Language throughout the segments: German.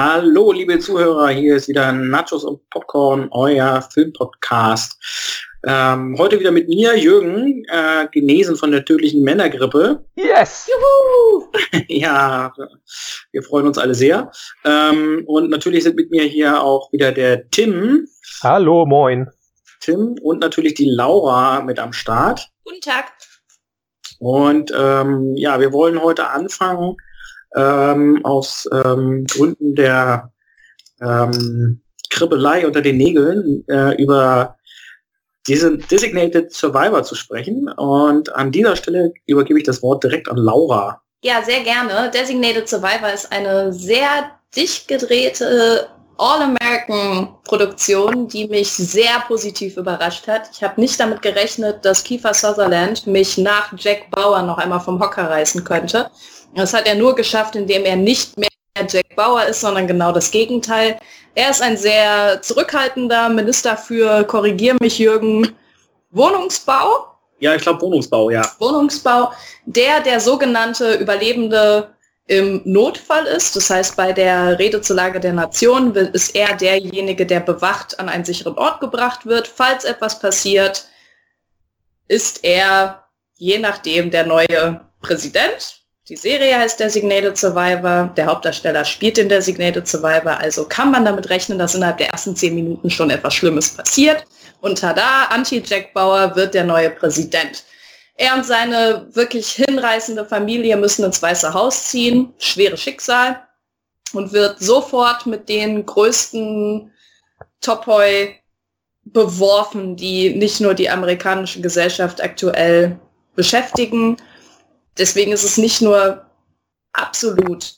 Hallo, liebe Zuhörer, hier ist wieder Nachos und Popcorn, euer Filmpodcast. Ähm, heute wieder mit mir, Jürgen, äh, genesen von der tödlichen Männergrippe. Yes! Juhu! ja, wir freuen uns alle sehr. Ähm, und natürlich sind mit mir hier auch wieder der Tim. Hallo, moin. Tim und natürlich die Laura mit am Start. Guten Tag. Und ähm, ja, wir wollen heute anfangen ähm, aus ähm, Gründen der ähm, Kribbelei unter den Nägeln äh, über diesen Designated Survivor zu sprechen. Und an dieser Stelle übergebe ich das Wort direkt an Laura. Ja, sehr gerne. Designated Survivor ist eine sehr dicht gedrehte All-American-Produktion, die mich sehr positiv überrascht hat. Ich habe nicht damit gerechnet, dass Kiefer Sutherland mich nach Jack Bauer noch einmal vom Hocker reißen könnte. Das hat er nur geschafft, indem er nicht mehr Jack Bauer ist, sondern genau das Gegenteil. Er ist ein sehr zurückhaltender Minister für, korrigier mich Jürgen, Wohnungsbau. Ja, ich glaube Wohnungsbau, ja. Wohnungsbau, der der sogenannte Überlebende im Notfall ist. Das heißt, bei der Rede zur Lage der Nation ist er derjenige, der bewacht an einen sicheren Ort gebracht wird. Falls etwas passiert, ist er je nachdem der neue Präsident. Die Serie heißt Designated Survivor. Der Hauptdarsteller spielt in Designated Survivor. Also kann man damit rechnen, dass innerhalb der ersten zehn Minuten schon etwas Schlimmes passiert. Und tada, Anti-Jack Bauer wird der neue Präsident. Er und seine wirklich hinreißende Familie müssen ins Weiße Haus ziehen. Schweres Schicksal. Und wird sofort mit den größten Topoi beworfen, die nicht nur die amerikanische Gesellschaft aktuell beschäftigen. Deswegen ist es nicht nur absolut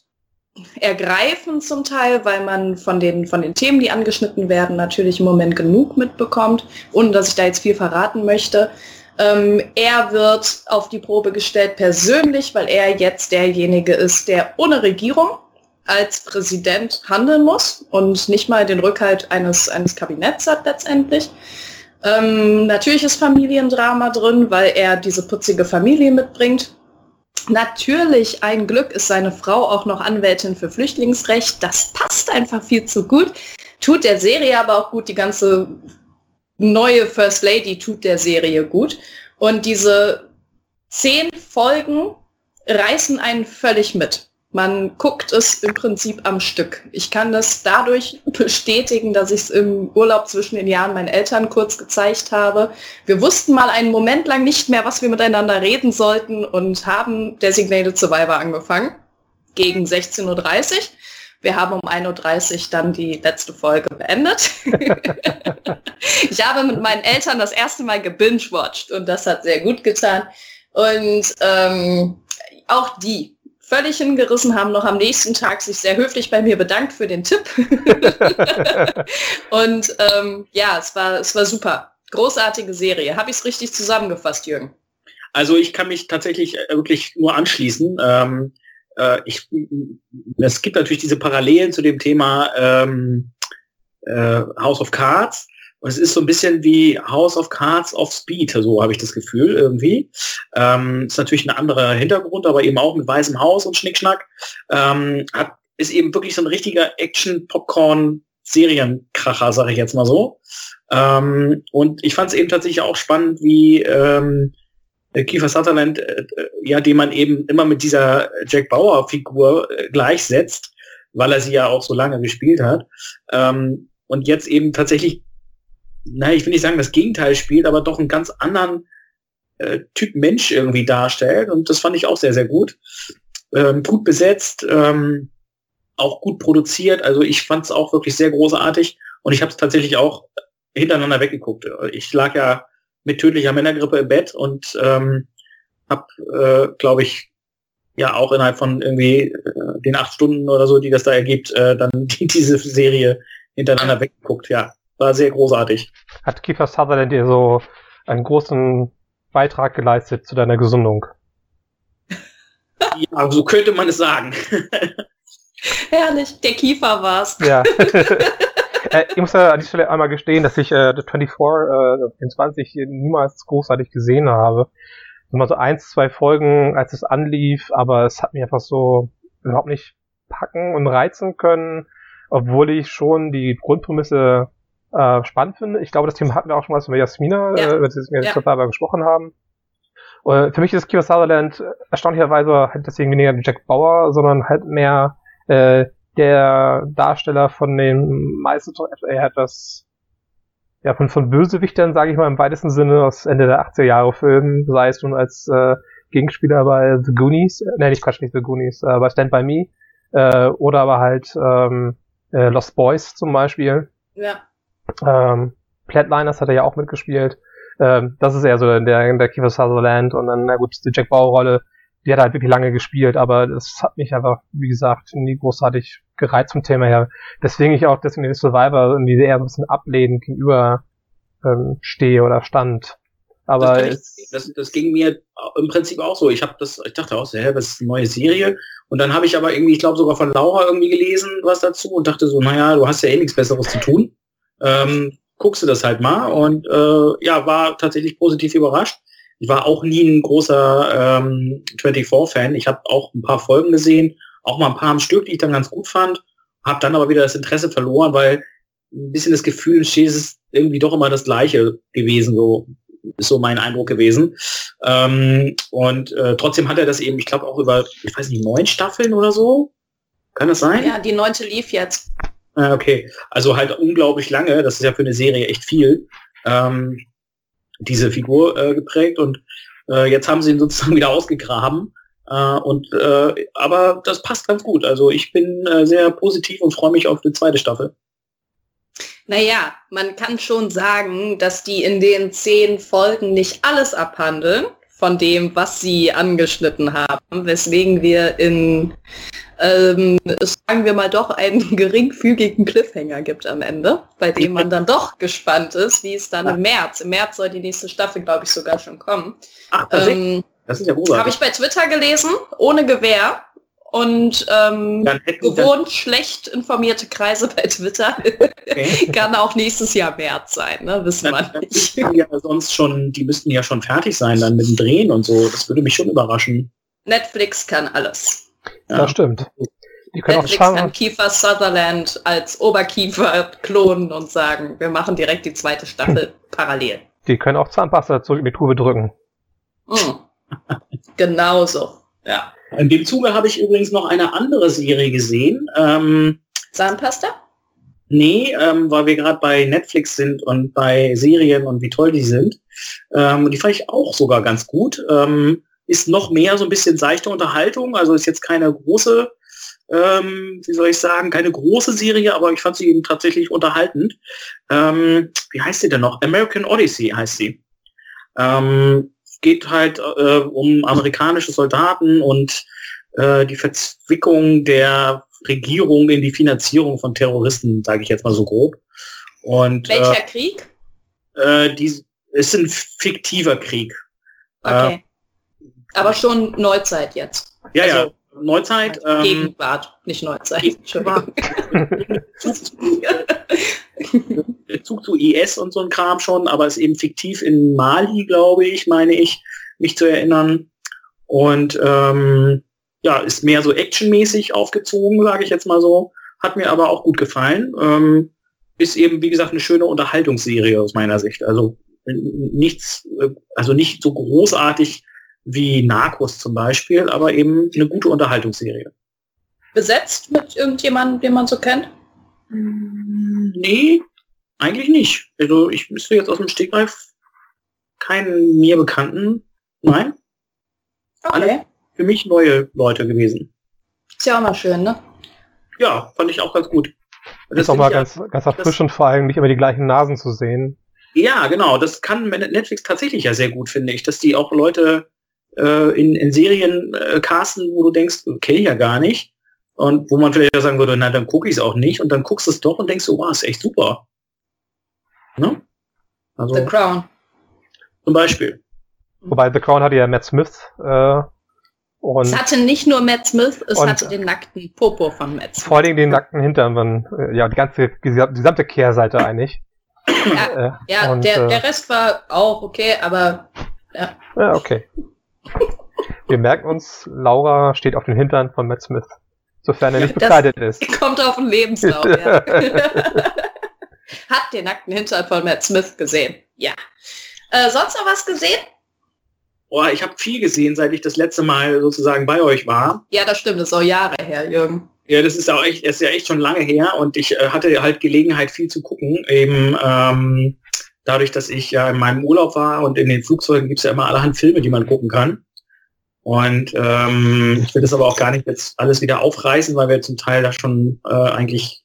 ergreifend zum Teil, weil man von den, von den Themen, die angeschnitten werden, natürlich im Moment genug mitbekommt, ohne dass ich da jetzt viel verraten möchte. Ähm, er wird auf die Probe gestellt persönlich, weil er jetzt derjenige ist, der ohne Regierung als Präsident handeln muss und nicht mal den Rückhalt eines, eines Kabinetts hat letztendlich. Ähm, natürlich ist Familiendrama drin, weil er diese putzige Familie mitbringt. Natürlich, ein Glück ist seine Frau auch noch Anwältin für Flüchtlingsrecht. Das passt einfach viel zu gut. Tut der Serie aber auch gut. Die ganze neue First Lady tut der Serie gut. Und diese zehn Folgen reißen einen völlig mit. Man guckt es im Prinzip am Stück. Ich kann das dadurch bestätigen, dass ich es im Urlaub zwischen den Jahren meinen Eltern kurz gezeigt habe. Wir wussten mal einen Moment lang nicht mehr, was wir miteinander reden sollten und haben Designated Survivor angefangen. Gegen 16.30 Uhr. Wir haben um 1.30 Uhr dann die letzte Folge beendet. ich habe mit meinen Eltern das erste Mal gebingewatcht und das hat sehr gut getan. Und ähm, auch die völlig hingerissen, haben noch am nächsten Tag sich sehr höflich bei mir bedankt für den Tipp. und ähm, ja, es war, es war super. Großartige Serie. Habe ich es richtig zusammengefasst, Jürgen? Also ich kann mich tatsächlich äh, wirklich nur anschließen. Ähm, äh, ich, es gibt natürlich diese Parallelen zu dem Thema ähm, äh, House of Cards. Und es ist so ein bisschen wie House of Cards of Speed, so habe ich das Gefühl irgendwie. Ähm, ist natürlich ein anderer Hintergrund, aber eben auch mit weißem Haus und Schnickschnack. Ähm, hat, ist eben wirklich so ein richtiger Action-Popcorn-Serienkracher, sage ich jetzt mal so. Ähm, und ich fand es eben tatsächlich auch spannend, wie ähm, Kiefer Sutherland, äh, ja, den man eben immer mit dieser Jack Bauer-Figur äh, gleichsetzt, weil er sie ja auch so lange gespielt hat. Ähm, und jetzt eben tatsächlich naja, ich will nicht sagen, das Gegenteil spielt, aber doch einen ganz anderen äh, Typ Mensch irgendwie darstellt. Und das fand ich auch sehr, sehr gut. Ähm, gut besetzt, ähm, auch gut produziert. Also ich fand es auch wirklich sehr großartig. Und ich habe es tatsächlich auch hintereinander weggeguckt. Ich lag ja mit tödlicher Männergrippe im Bett und ähm, habe, äh, glaube ich, ja auch innerhalb von irgendwie äh, den acht Stunden oder so, die das da ergibt, äh, dann die, diese Serie hintereinander weggeguckt. Ja, war sehr großartig. Hat Kiefer Sutherland dir so einen großen Beitrag geleistet zu deiner Gesundung? Ja, so könnte man es sagen. Herrlich, der Kiefer war's. Ja. äh, ich muss ja an die Stelle einmal gestehen, dass ich äh, The 24 äh, in 20 niemals großartig gesehen habe. Nur mal so eins, zwei Folgen, als es anlief, aber es hat mich einfach so überhaupt nicht packen und reizen können. obwohl ich schon die Grundprämisse äh, spannend finde. Ich glaube, das Thema hatten wir auch schon mal mit Jasmina, ja. äh, über das wir ja. Survivor gesprochen haben. Und für mich ist Kiefer Sutherland erstaunlicherweise halt deswegen weniger Jack Bauer, sondern halt mehr äh, der Darsteller von den meisten er hat das ja von, von Bösewichtern, sage ich mal im weitesten Sinne aus Ende der 80er Jahre Filmen, sei es nun als äh, Gegenspieler bei The Goonies, äh, nee, nicht Quatsch, nicht The Goonies, äh, bei Stand By Me, äh, oder aber halt ähm, äh, Lost Boys zum Beispiel. Ja. Ähm, Flatliners hat er ja auch mitgespielt. Ähm, das ist eher so in der, in der Kiefer Sutherland und dann, na gut, die Jack Bauer-Rolle, die hat er halt wirklich lange gespielt, aber das hat mich einfach, wie gesagt, nie großartig gereizt zum Thema her. Deswegen ich auch deswegen den Survivor irgendwie eher so ein bisschen ablehnend gegenüber ähm, stehe oder stand. Aber das, ich, das, das, ging mir im Prinzip auch so. Ich habe das, ich dachte auch, hä, was ist eine neue Serie? Und dann habe ich aber irgendwie, ich glaube sogar von Laura irgendwie gelesen was dazu und dachte so, naja, du hast ja eh nichts Besseres zu tun. Ähm, guckst du das halt mal und äh, ja, war tatsächlich positiv überrascht. Ich war auch nie ein großer ähm, 24-Fan. Ich habe auch ein paar Folgen gesehen, auch mal ein paar am Stück, die ich dann ganz gut fand, habe dann aber wieder das Interesse verloren, weil ein bisschen das Gefühl entsteht, es ist irgendwie doch immer das Gleiche gewesen, so ist so mein Eindruck gewesen. Ähm, und äh, trotzdem hat er das eben, ich glaube auch über, ich weiß nicht, neun Staffeln oder so. Kann das sein? Ja, die neunte lief jetzt. Ah, okay, also halt unglaublich lange, das ist ja für eine Serie echt viel, ähm, diese Figur äh, geprägt und äh, jetzt haben sie ihn sozusagen wieder ausgegraben. Äh, und äh, aber das passt ganz gut. Also ich bin äh, sehr positiv und freue mich auf die zweite Staffel. Naja, man kann schon sagen, dass die in den zehn Folgen nicht alles abhandeln von dem, was sie angeschnitten haben, weswegen wir in ähm, sagen wir mal, doch einen geringfügigen Cliffhanger gibt am Ende, bei dem man dann doch gespannt ist, wie es dann im März, im März soll die nächste Staffel, glaube ich, sogar schon kommen. Ach, ähm, das ist ja Habe ich bei Twitter gelesen, ohne Gewehr. Und ähm, gewohnt schlecht informierte Kreise bei Twitter okay. kann auch nächstes Jahr März sein, ne? wissen wir nicht. Ja sonst schon, die müssten ja schon fertig sein dann mit dem Drehen und so. Das würde mich schon überraschen. Netflix kann alles. Ja, das stimmt. Die können Netflix auch kann Kiefer Sutherland als Oberkiefer klonen und sagen, wir machen direkt die zweite Staffel hm. parallel. Die können auch Zahnpasta zurück in die Tube drücken. Mhm. Genauso, ja. In dem Zuge habe ich übrigens noch eine andere Serie gesehen. Ähm, Zahnpasta? Nee, ähm, weil wir gerade bei Netflix sind und bei Serien und wie toll die sind. Ähm, die fand ich auch sogar ganz gut. Ähm, ist noch mehr so ein bisschen seichte Unterhaltung, also ist jetzt keine große, ähm, wie soll ich sagen, keine große Serie, aber ich fand sie eben tatsächlich unterhaltend. Ähm, wie heißt sie denn noch? American Odyssey heißt sie. Ähm, geht halt äh, um amerikanische Soldaten und äh, die Verzwickung der Regierung in die Finanzierung von Terroristen, sage ich jetzt mal so grob. Und, Welcher äh, Krieg? Äh, die, ist ein fiktiver Krieg. Okay. Aber schon Neuzeit jetzt. Ja, also, ja. Neuzeit. Ähm, Gegenwart, nicht Neuzeit. Gegenwart. Zug zu IS und so ein Kram schon, aber ist eben fiktiv in Mali, glaube ich, meine ich, mich zu erinnern. Und ähm, ja, ist mehr so actionmäßig aufgezogen, sage ich jetzt mal so. Hat mir aber auch gut gefallen. Ähm, ist eben, wie gesagt, eine schöne Unterhaltungsserie aus meiner Sicht. Also nichts, äh, also nicht so großartig wie Narcos zum Beispiel, aber eben eine gute Unterhaltungsserie. Besetzt mit irgendjemandem, den man so kennt? Nee, eigentlich nicht. Also ich müsste jetzt aus dem Stegreif keinen mir bekannten. Nein. Okay. Alle für mich neue Leute gewesen. Ist ja auch mal schön, ne? Ja, fand ich auch ganz gut. Das ist auch mal ganz, ganz erfrischend, vor allem nicht immer die gleichen Nasen zu sehen. Ja, genau. Das kann Netflix tatsächlich ja sehr gut, finde ich, dass die auch Leute äh, in, in Serien äh, casten, wo du denkst, kenne ich ja gar nicht. Und wo man vielleicht sagen würde, na, dann gucke ich es auch nicht. Und dann guckst du es doch und denkst so, wow, ist echt super. Ne? Also, The Crown. Zum Beispiel. Wobei The Crown hatte ja Matt Smith. Äh, und es hatte nicht nur Matt Smith, es hatte den nackten Popo von Matt Smith. Vor allem den nackten Hintern, man, äh, ja, die ganze, die gesamte Kehrseite eigentlich. Ja, äh, ja und, der, äh, der Rest war auch okay, aber ja. Ja, okay. Wir merken uns, Laura steht auf den Hintern von Matt Smith. Sofern er nicht bekleidet ist. Kommt auf den Lebenslauf, ja. Hat den nackten Hintern von Matt Smith gesehen. Ja. Äh, sonst noch was gesehen? Oh, ich habe viel gesehen, seit ich das letzte Mal sozusagen bei euch war. Ja, das stimmt, das ist auch Jahre her, Jürgen. Ja, das ist auch echt, ist ja echt schon lange her und ich äh, hatte halt Gelegenheit, viel zu gucken. Eben ähm, dadurch, dass ich ja in meinem Urlaub war und in den Flugzeugen gibt es ja immer allerhand Filme, die man gucken kann. Und ähm, ich will das aber auch gar nicht jetzt alles wieder aufreißen, weil wir zum Teil da schon äh, eigentlich,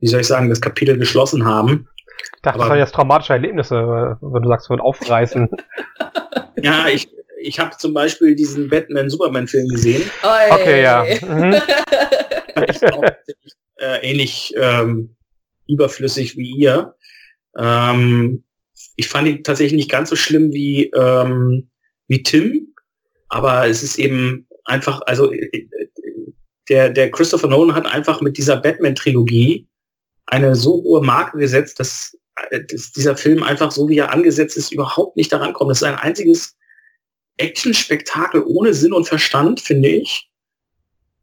wie soll ich sagen, das Kapitel geschlossen haben. Ich dachte, aber, das waren jetzt traumatische Erlebnisse, wenn du sagst, wird aufreißen. ja, ich, ich habe zum Beispiel diesen Batman-Superman-Film gesehen. Oi. Okay, ja. Mhm. auch, äh, ähnlich ähm, überflüssig wie ihr. Ähm, ich fand ihn tatsächlich nicht ganz so schlimm wie, ähm, wie Tim, aber es ist eben einfach, also äh, der, der Christopher Nolan hat einfach mit dieser Batman-Trilogie eine so hohe Marke gesetzt, dass, äh, dass dieser Film einfach so wie er angesetzt ist, überhaupt nicht daran kommt. Das ist ein einziges Action-Spektakel ohne Sinn und Verstand, finde ich.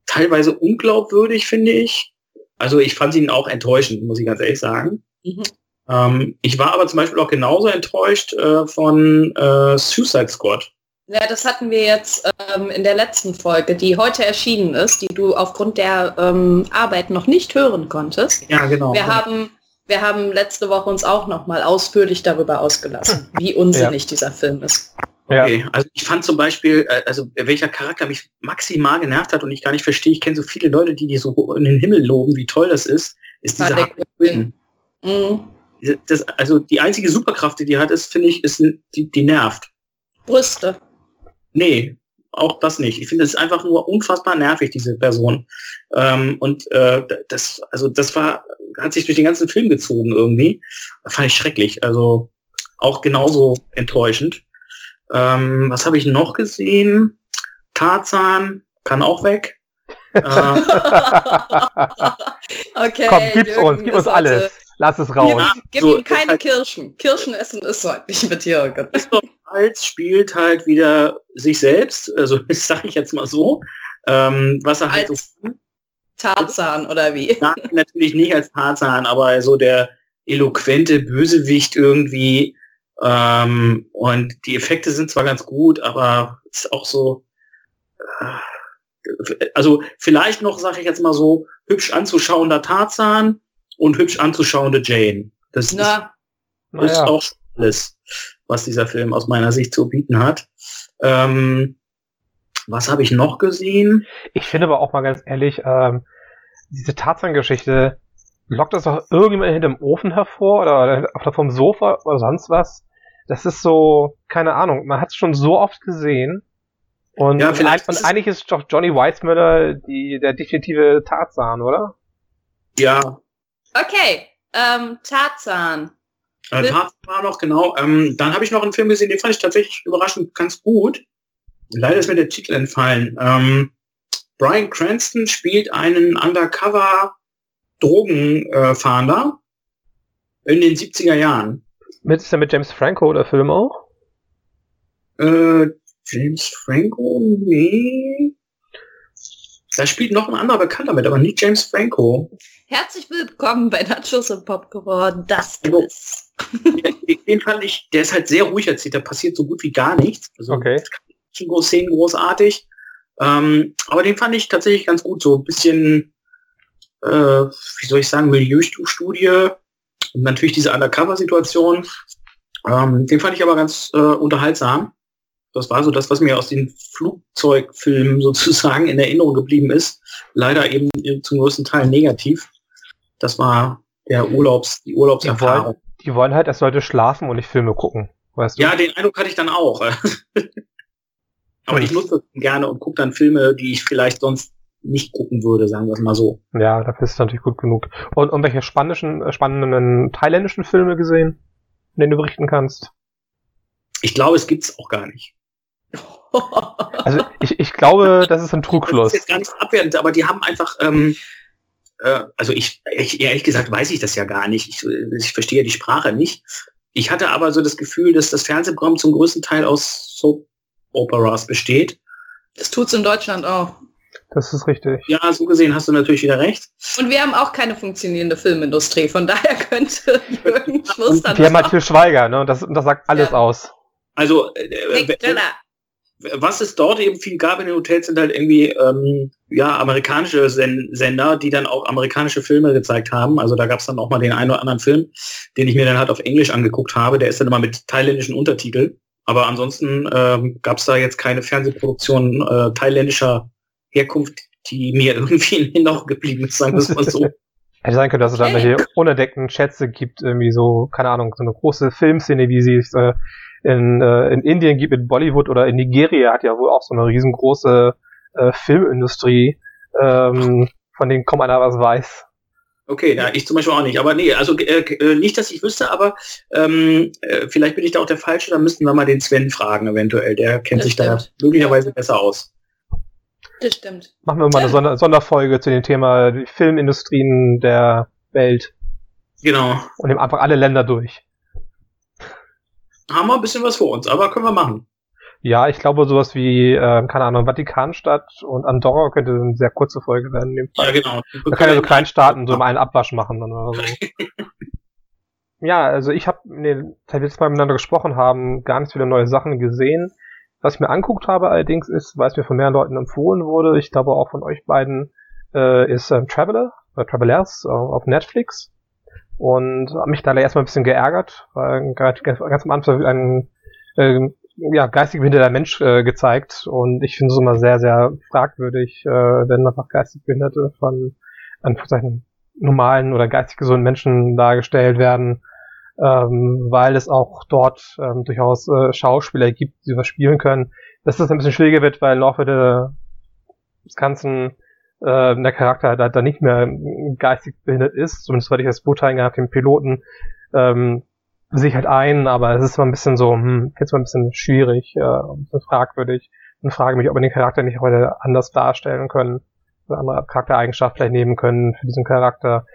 Teilweise unglaubwürdig, finde ich. Also ich fand ihn auch enttäuschend, muss ich ganz ehrlich sagen. Mhm. Ähm, ich war aber zum Beispiel auch genauso enttäuscht äh, von äh, Suicide Squad. Ja, das hatten wir jetzt ähm, in der letzten Folge, die heute erschienen ist, die du aufgrund der ähm, Arbeit noch nicht hören konntest. Ja, genau. Wir haben, wir haben letzte Woche uns auch noch mal ausführlich darüber ausgelassen, wie unsinnig ja. dieser Film ist. Okay, ja. also ich fand zum Beispiel, äh, also welcher Charakter mich maximal genervt hat und ich gar nicht verstehe, ich kenne so viele Leute, die die so in den Himmel loben, wie toll das ist, ist dieser Harley Quinn. Mhm. Das, also die einzige Superkraft, die die hat, ist, finde ich, ist die, die nervt. Brüste. Nee, auch das nicht. Ich finde, es ist einfach nur unfassbar nervig, diese Person. Ähm, und äh, das, also das war, hat sich durch den ganzen Film gezogen irgendwie. Das fand ich schrecklich. Also auch genauso enttäuschend. Ähm, was habe ich noch gesehen? Tarzan kann auch weg. äh, okay, Komm, gib's Jürgen, uns, gib uns alles. Lass es raus. Gib, gib so, ihm keine halt, Kirschen. Kirschen essen ist halt nicht mit Jürgen. Als spielt halt wieder sich selbst, also das sage ich jetzt mal so, ähm, was er halt als so Tarzan oder wie? Nein, natürlich nicht als Tarzan, aber so der eloquente Bösewicht irgendwie. Ähm, und die Effekte sind zwar ganz gut, aber es ist auch so. Äh, also vielleicht noch, sage ich jetzt mal so, hübsch anzuschauender Tarzan und hübsch anzuschauende Jane. Das Na, ist, ist ja. auch alles was dieser Film aus meiner Sicht zu bieten hat. Ähm, was habe ich noch gesehen? Ich finde aber auch mal ganz ehrlich, ähm, diese Tarzan-Geschichte, lockt das doch irgendjemand hinterm Ofen hervor oder auf vom Sofa oder sonst was? Das ist so, keine Ahnung, man hat es schon so oft gesehen. Und, ja, vielleicht und, und eigentlich ist doch Johnny Weissmuller die, der definitive Tarzan, oder? Ja. Okay, ähm, Tarzan. Äh, Tarzan war noch, genau. Ähm, dann habe ich noch einen Film gesehen, den fand ich tatsächlich überraschend ganz gut. Leider ist mir der Titel entfallen. Ähm, Brian Cranston spielt einen Undercover Drogenfahnder äh, in den 70er Jahren. Mit, ist der mit James Franco der Film auch? Äh, James Franco? Nee. Da spielt noch ein anderer Bekannter mit, aber nicht James Franco. Herzlich willkommen bei Nachos und Popcorn. Das also, ist. den fand ich, der ist halt sehr ruhig erzählt, da passiert so gut wie gar nichts. Also okay. Szenen großartig. Ähm, aber den fand ich tatsächlich ganz gut. So ein bisschen, äh, wie soll ich sagen, Milieustudie und natürlich diese Undercover-Situation. Ähm, den fand ich aber ganz äh, unterhaltsam. Das war so das, was mir aus den Flugzeugfilmen sozusagen in Erinnerung geblieben ist. Leider eben zum größten Teil negativ. Das war der Urlaubs, die Urlaubserfahrung. Die wollen, die wollen halt erst Leute schlafen und nicht Filme gucken. Weißt du? Ja, den Eindruck hatte ich dann auch. Aber ich nutze das gerne und gucke dann Filme, die ich vielleicht sonst nicht gucken würde, sagen wir es mal so. Ja, dafür ist es natürlich gut genug. Und, und welche spannenden, spannenden thailändischen Filme gesehen, von denen du berichten kannst? Ich glaube, es gibt's auch gar nicht. Also ich, ich glaube, das ist ein Trugschluss. Das ist jetzt gar nicht abwertend, aber die haben einfach, ähm, äh, also ich, ich, ehrlich gesagt weiß ich das ja gar nicht. Ich, ich verstehe die Sprache nicht. Ich hatte aber so das Gefühl, dass das Fernsehprogramm zum größten Teil aus Soap Operas besteht. Das tut's in Deutschland auch. Das ist richtig. Ja, so gesehen hast du natürlich wieder recht. Und wir haben auch keine funktionierende Filmindustrie, von daher könnte Jürgen Schluss dann. Wir haben halt viel Schweiger, ne? Und das, das sagt alles ja. aus. Also, äh, äh was es dort eben viel gab in den Hotels, sind halt irgendwie ähm, ja amerikanische Sen Sender, die dann auch amerikanische Filme gezeigt haben. Also da gab es dann auch mal den einen oder anderen Film, den ich mir dann halt auf Englisch angeguckt habe. Der ist dann immer mit thailändischen Untertiteln. Aber ansonsten ähm, gab es da jetzt keine Fernsehproduktion äh, thailändischer Herkunft, die mir irgendwie in Erinnerung geblieben ist, sagen wir es mal so. Hätte sein können, dass es da welche unentdeckten Schätze gibt, irgendwie so, keine Ahnung, so eine große Filmszene, wie sie es äh, in, äh, in Indien gibt, in Bollywood oder in Nigeria hat ja wohl auch so eine riesengroße äh, Filmindustrie, ähm, von denen kaum einer was weiß. Okay, ja, ich zum Beispiel auch nicht. Aber nee, also äh, äh, nicht, dass ich wüsste, aber ähm, äh, vielleicht bin ich da auch der Falsche, da müssten wir mal den Sven fragen eventuell. Der kennt das sich stimmt. da möglicherweise ja. besser aus. Das stimmt. Machen wir mal eine Sonder Sonderfolge zu dem Thema die Filmindustrien der Welt. Genau. Und nehmen einfach alle Länder durch. Haben wir ein bisschen was vor uns, aber können wir machen. Ja, ich glaube sowas wie, äh, keine Ahnung, Vatikanstadt und Andorra könnte eine sehr kurze Folge werden. In dem Fall. Ja, genau. Da kann ja so Kleinstaaten so mal einen Abwasch machen dann oder so. ja, also ich habe, nee, seit wir jetzt mal miteinander gesprochen haben, gar nicht viele neue Sachen gesehen. Was ich mir anguckt habe allerdings ist, weil es mir von mehreren Leuten empfohlen wurde, ich glaube auch von euch beiden, äh, ist ähm, Traveler, oder Travelers äh, auf Netflix. Und habe mich da erstmal ein bisschen geärgert, weil ganz, am Anfang ein äh, ja, geistig behinderter Mensch äh, gezeigt. Und ich finde es immer sehr, sehr fragwürdig, äh, wenn einfach geistig Behinderte von Anführungszeichen normalen oder geistig gesunden Menschen dargestellt werden ähm, weil es auch dort ähm, durchaus äh, Schauspieler gibt, die was spielen können. Dass das ein bisschen schwieriger wird, weil im Laufe des Ganzen äh, der Charakter da, da nicht mehr geistig behindert ist, zumindest weil ich das beurteilen habe, den Piloten, ähm, sehe ich halt ein, aber es ist mal ein bisschen so, hm, jetzt mal ein bisschen schwierig, äh, ein bisschen fragwürdig und frage mich, ob wir den Charakter nicht heute anders darstellen können, oder andere Charaktereigenschaften vielleicht nehmen können für diesen Charakter.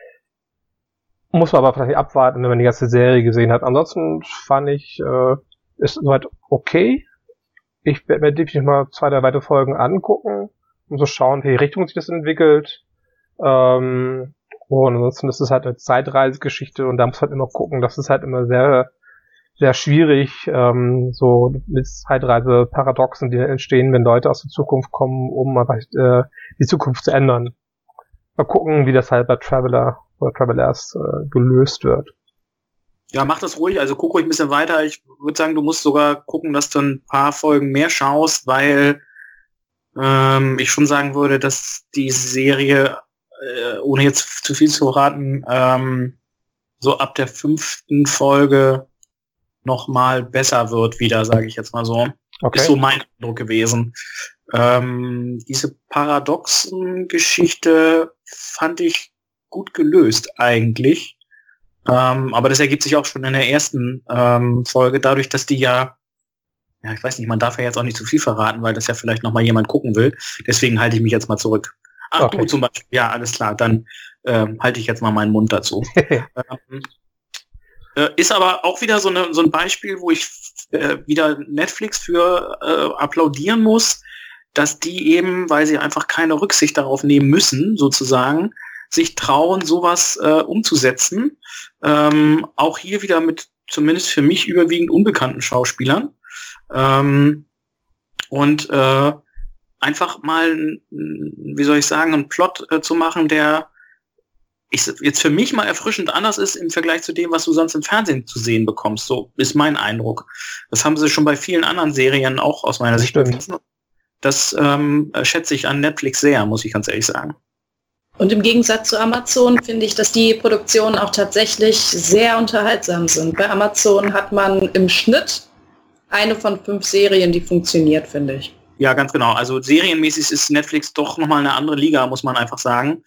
Muss man aber vielleicht abwarten, wenn man die ganze Serie gesehen hat. Ansonsten fand ich, äh, ist soweit okay. Ich werde mir definitiv mal zwei, drei weitere Folgen angucken, um zu schauen, welche Richtung sich das entwickelt. Ähm, und ansonsten ist es halt eine Zeitreisegeschichte und da muss halt immer gucken, das ist halt immer sehr, sehr schwierig, ähm, so mit Zeitreise-Paradoxen, die entstehen, wenn Leute aus der Zukunft kommen, um einfach äh, die Zukunft zu ändern. Mal gucken, wie das halt bei Traveler oder Travelers äh, gelöst wird. Ja, mach das ruhig, also guck ruhig ein bisschen weiter. Ich würde sagen, du musst sogar gucken, dass du ein paar Folgen mehr schaust, weil ähm, ich schon sagen würde, dass die Serie, äh, ohne jetzt zu viel zu raten, ähm, so ab der fünften Folge noch mal besser wird wieder, sage ich jetzt mal so. Okay. Ist so mein Eindruck gewesen. Ähm, diese paradoxen Geschichte fand ich gut gelöst eigentlich. Ähm, aber das ergibt sich auch schon in der ersten ähm, Folge, dadurch, dass die ja, ja, ich weiß nicht, man darf ja jetzt auch nicht zu viel verraten, weil das ja vielleicht noch mal jemand gucken will. Deswegen halte ich mich jetzt mal zurück. Ach, okay. du zum Beispiel. Ja, alles klar. Dann ähm, halte ich jetzt mal meinen Mund dazu. ähm, äh, ist aber auch wieder so, eine, so ein Beispiel, wo ich äh, wieder Netflix für äh, applaudieren muss, dass die eben, weil sie einfach keine Rücksicht darauf nehmen müssen, sozusagen, sich trauen, sowas äh, umzusetzen. Ähm, auch hier wieder mit zumindest für mich überwiegend unbekannten Schauspielern. Ähm, und äh, einfach mal, wie soll ich sagen, einen Plot äh, zu machen, der ich, jetzt für mich mal erfrischend anders ist im Vergleich zu dem, was du sonst im Fernsehen zu sehen bekommst. So ist mein Eindruck. Das haben sie schon bei vielen anderen Serien auch aus meiner Sicht bewiesen. Das ähm, schätze ich an Netflix sehr, muss ich ganz ehrlich sagen. Und im Gegensatz zu Amazon finde ich, dass die Produktionen auch tatsächlich sehr unterhaltsam sind. Bei Amazon hat man im Schnitt eine von fünf Serien, die funktioniert, finde ich. Ja, ganz genau. Also serienmäßig ist Netflix doch nochmal eine andere Liga, muss man einfach sagen.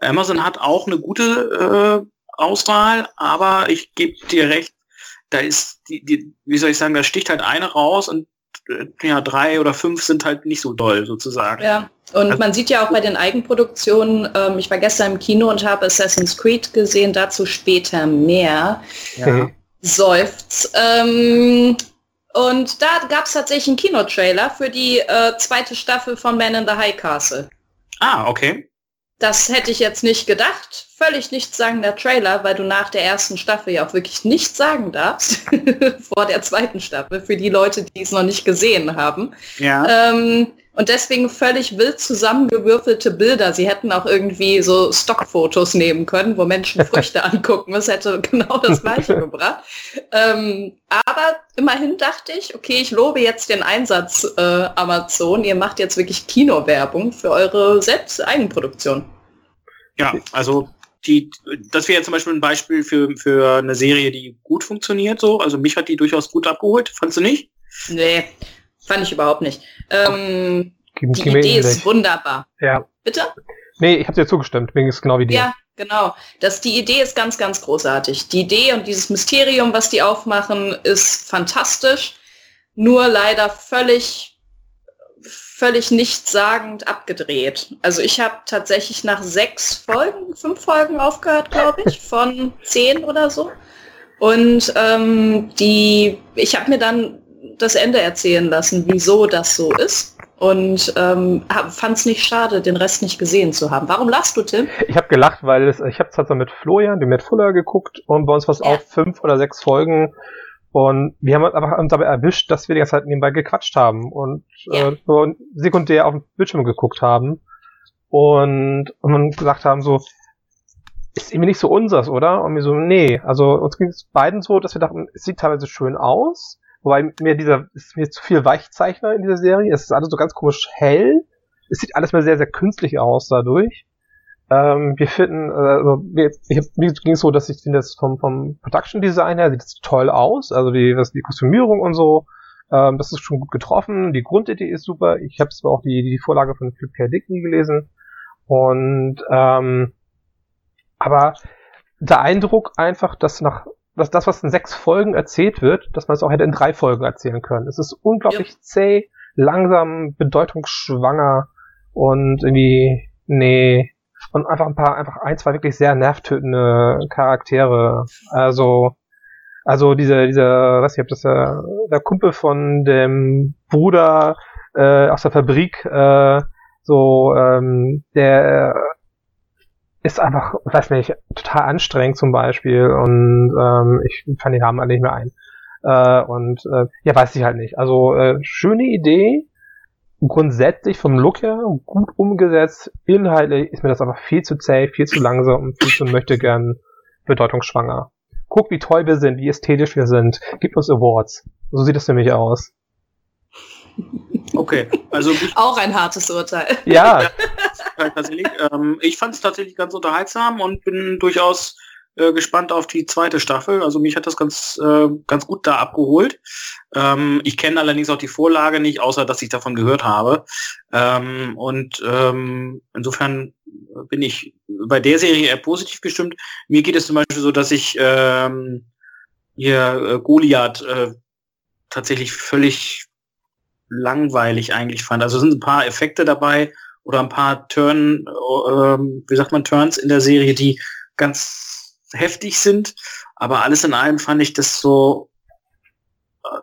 Amazon hat auch eine gute äh, Auswahl, aber ich gebe dir recht, da ist die, die, wie soll ich sagen, da sticht halt eine raus und äh, ja, drei oder fünf sind halt nicht so doll sozusagen. Ja, und also, man sieht ja auch bei den Eigenproduktionen, ähm, ich war gestern im Kino und habe Assassin's Creed gesehen, dazu später mehr. Ja. Seufzt. Ähm, und da gab es tatsächlich einen Kinotrailer für die äh, zweite Staffel von Man in the High Castle. Ah, okay. Das hätte ich jetzt nicht gedacht. Völlig nichtssagender Trailer, weil du nach der ersten Staffel ja auch wirklich nichts sagen darfst. vor der zweiten Staffel, für die Leute, die es noch nicht gesehen haben. Ja. Ähm, und deswegen völlig wild zusammengewürfelte Bilder. Sie hätten auch irgendwie so Stockfotos nehmen können, wo Menschen Früchte angucken. Das hätte genau das Gleiche gebracht. Ähm, aber immerhin dachte ich, okay, ich lobe jetzt den Einsatz äh, Amazon. Ihr macht jetzt wirklich Kinowerbung für eure selbst Eigenproduktion. Ja, also die, das wäre zum Beispiel ein Beispiel für, für eine Serie, die gut funktioniert. So, also mich hat die durchaus gut abgeholt. Fandst du nicht? Nee, Fand ich überhaupt nicht. Ähm, die Idee ist wunderbar. Ja. Bitte? Nee, ich habe dir zugestimmt. Mir ist genau wie dir. Ja, genau. Das, die Idee ist ganz, ganz großartig. Die Idee und dieses Mysterium, was die aufmachen, ist fantastisch. Nur leider völlig, völlig nichtssagend abgedreht. Also ich habe tatsächlich nach sechs Folgen, fünf Folgen aufgehört, glaube ich, von zehn oder so. Und ähm, die, ich habe mir dann das Ende erzählen lassen, wieso das so ist. Und ähm, fand es nicht schade, den Rest nicht gesehen zu haben. Warum lachst du, Tim? Ich habe gelacht, weil es, ich habe es mit Florian, dem Matt Fuller, geguckt und bei uns war es ja. auch fünf oder sechs Folgen. Und wir haben uns einfach dabei erwischt, dass wir die ganze Zeit nebenbei gequatscht haben und äh, nur sekundär auf dem Bildschirm geguckt haben. Und, und dann gesagt haben so, ist irgendwie nicht so unseres, oder? Und wir so, nee. Also uns ging es beiden so, dass wir dachten, es sieht teilweise schön aus, Wobei mir dieser, ist mir zu viel Weichzeichner in dieser Serie. Es ist alles so ganz komisch hell. Es sieht alles mal sehr, sehr künstlich aus dadurch. Ähm, wir finden, äh, also wir, ich hab, mir ging es so, dass ich finde, das vom, vom Production Design her sieht es toll aus. Also die, was, die Kostümierung und so. Ähm, das ist schon gut getroffen. Die Grundidee ist super. Ich habe zwar auch die, die Vorlage von Philip K. Dick nie gelesen. Und ähm, aber der Eindruck einfach, dass nach dass das, was in sechs Folgen erzählt wird, dass man es auch hätte in drei Folgen erzählen können. Es ist unglaublich ja. zäh, langsam, bedeutungsschwanger und irgendwie, nee. Und einfach ein paar, einfach ein, zwei wirklich sehr nervtötende Charaktere. Also, also diese, dieser, was ich hab das der, der Kumpel von dem Bruder äh, aus der Fabrik, äh, so, ähm, der ist einfach, weiß nicht, total anstrengend zum Beispiel und ähm, ich fand die haben alle nicht mehr ein. Äh, und äh, ja, weiß ich halt nicht. Also äh, schöne Idee, grundsätzlich vom Look her gut umgesetzt. Inhaltlich ist mir das einfach viel zu zäh, viel zu langsam und viel zu möchte gern bedeutungsschwanger. Guck, wie toll wir sind, wie ästhetisch wir sind. Gib uns Awards. So sieht es nämlich aus. Okay, also auch ein hartes Urteil. Ja, tatsächlich. Ähm, ich fand es tatsächlich ganz unterhaltsam und bin durchaus äh, gespannt auf die zweite Staffel. Also mich hat das ganz, äh, ganz gut da abgeholt. Ähm, ich kenne allerdings auch die Vorlage nicht, außer dass ich davon gehört habe. Ähm, und ähm, insofern bin ich bei der Serie eher positiv gestimmt. Mir geht es zum Beispiel so, dass ich ähm, hier äh, Goliath äh, tatsächlich völlig langweilig eigentlich fand. Also sind ein paar Effekte dabei oder ein paar Turn, äh, wie sagt man, Turns in der Serie, die ganz heftig sind. Aber alles in allem fand ich das so,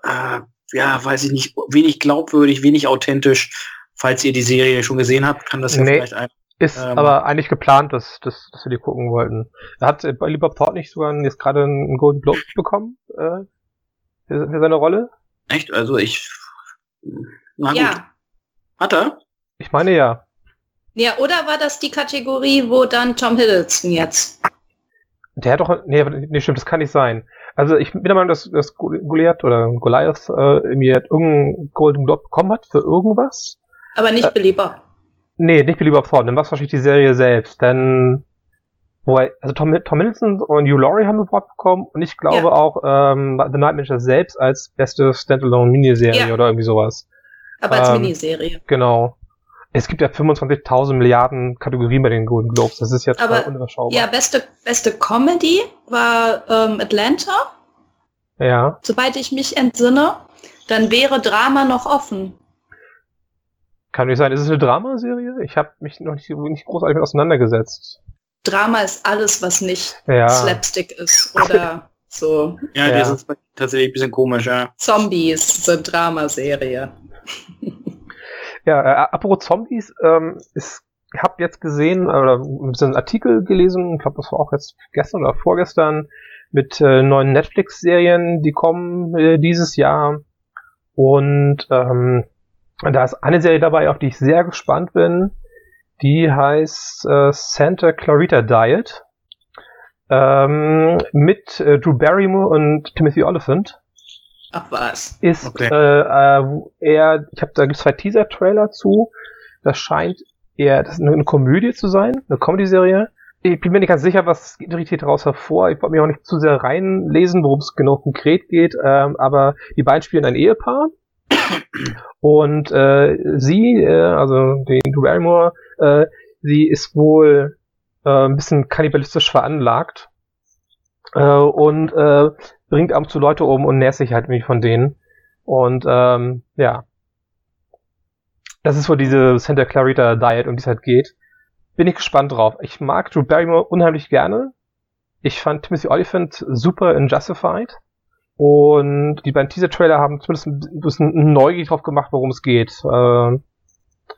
äh, ja, weiß ich nicht, wenig glaubwürdig, wenig authentisch. Falls ihr die Serie schon gesehen habt, kann das ja nee, vielleicht ein. Ist ähm, aber eigentlich geplant, dass, dass, dass wir die gucken wollten. Er hat bei Lieber Port nicht sogar jetzt gerade einen Golden Globe bekommen äh, für, für seine Rolle. Echt? Also ich. Na gut. Ja. Hat er? Ich meine ja. Ja, oder war das die Kategorie, wo dann Tom Hiddleston jetzt? Der hat doch, nee, nee, stimmt, das kann nicht sein. Also ich bin der Meinung, dass, dass Goliath oder Goliath äh, irgendwie irgendeinen Golden Globe bekommen hat für irgendwas. Aber nicht äh, belieber. Nee, nicht belieber Ford, dann war es wahrscheinlich die Serie selbst, denn Wobei, also Tom, Tom Hiddleston und Hugh Laurie haben ein Wort bekommen und ich glaube ja. auch ähm, The Night Manager selbst als beste Standalone-Miniserie ja. oder irgendwie sowas. Aber als ähm, Miniserie. Genau. Es gibt ja 25.000 Milliarden Kategorien bei den Golden Globes. Das ist jetzt Aber, unüberschaubar. Ja, beste, beste Comedy war ähm, Atlanta. Ja. Soweit ich mich entsinne. Dann wäre Drama noch offen. Kann nicht sein. Ist es eine Dramaserie? Ich habe mich noch nicht, nicht großartig mit auseinandergesetzt. Drama ist alles, was nicht ja. Slapstick ist oder so. Ja, ja. das ist tatsächlich ein bisschen komisch, ja. Zombies sind Dramaserie. Ja, äh, apropos Zombies, ähm, ist habe jetzt gesehen, oder einen Artikel gelesen, ich glaube, das war auch jetzt gestern oder vorgestern, mit äh, neuen Netflix-Serien, die kommen äh, dieses Jahr. Und ähm, da ist eine Serie dabei, auf die ich sehr gespannt bin. Die heißt äh, Santa Clarita Diet. Ähm, mit äh, Drew Barrymore und Timothy Oliphant. Ach was. Ist okay. äh, äh, eher, ich habe da zwei Teaser-Trailer zu. Das scheint eher das ist eine, eine Komödie zu sein, eine Comedy-Serie. Ich bin mir nicht ganz sicher, was geht daraus hervor. Ich wollte mich auch nicht zu sehr reinlesen, worum es genau konkret geht. Ähm, aber die beiden spielen ein Ehepaar. Und äh, sie, äh, also den Drew Barrymore, äh, sie ist wohl äh, ein bisschen kannibalistisch veranlagt äh, und äh, bringt ab zu Leute um und nährt sich halt irgendwie von denen. Und ähm, ja, das ist so diese Santa Clarita Diet, um die es halt geht. Bin ich gespannt drauf. Ich mag Drew Barrymore unheimlich gerne. Ich fand Timothy Oliphant super in Justified. Und die beiden Teaser-Trailer haben zumindest ein bisschen neugierig drauf gemacht, worum es geht. Äh,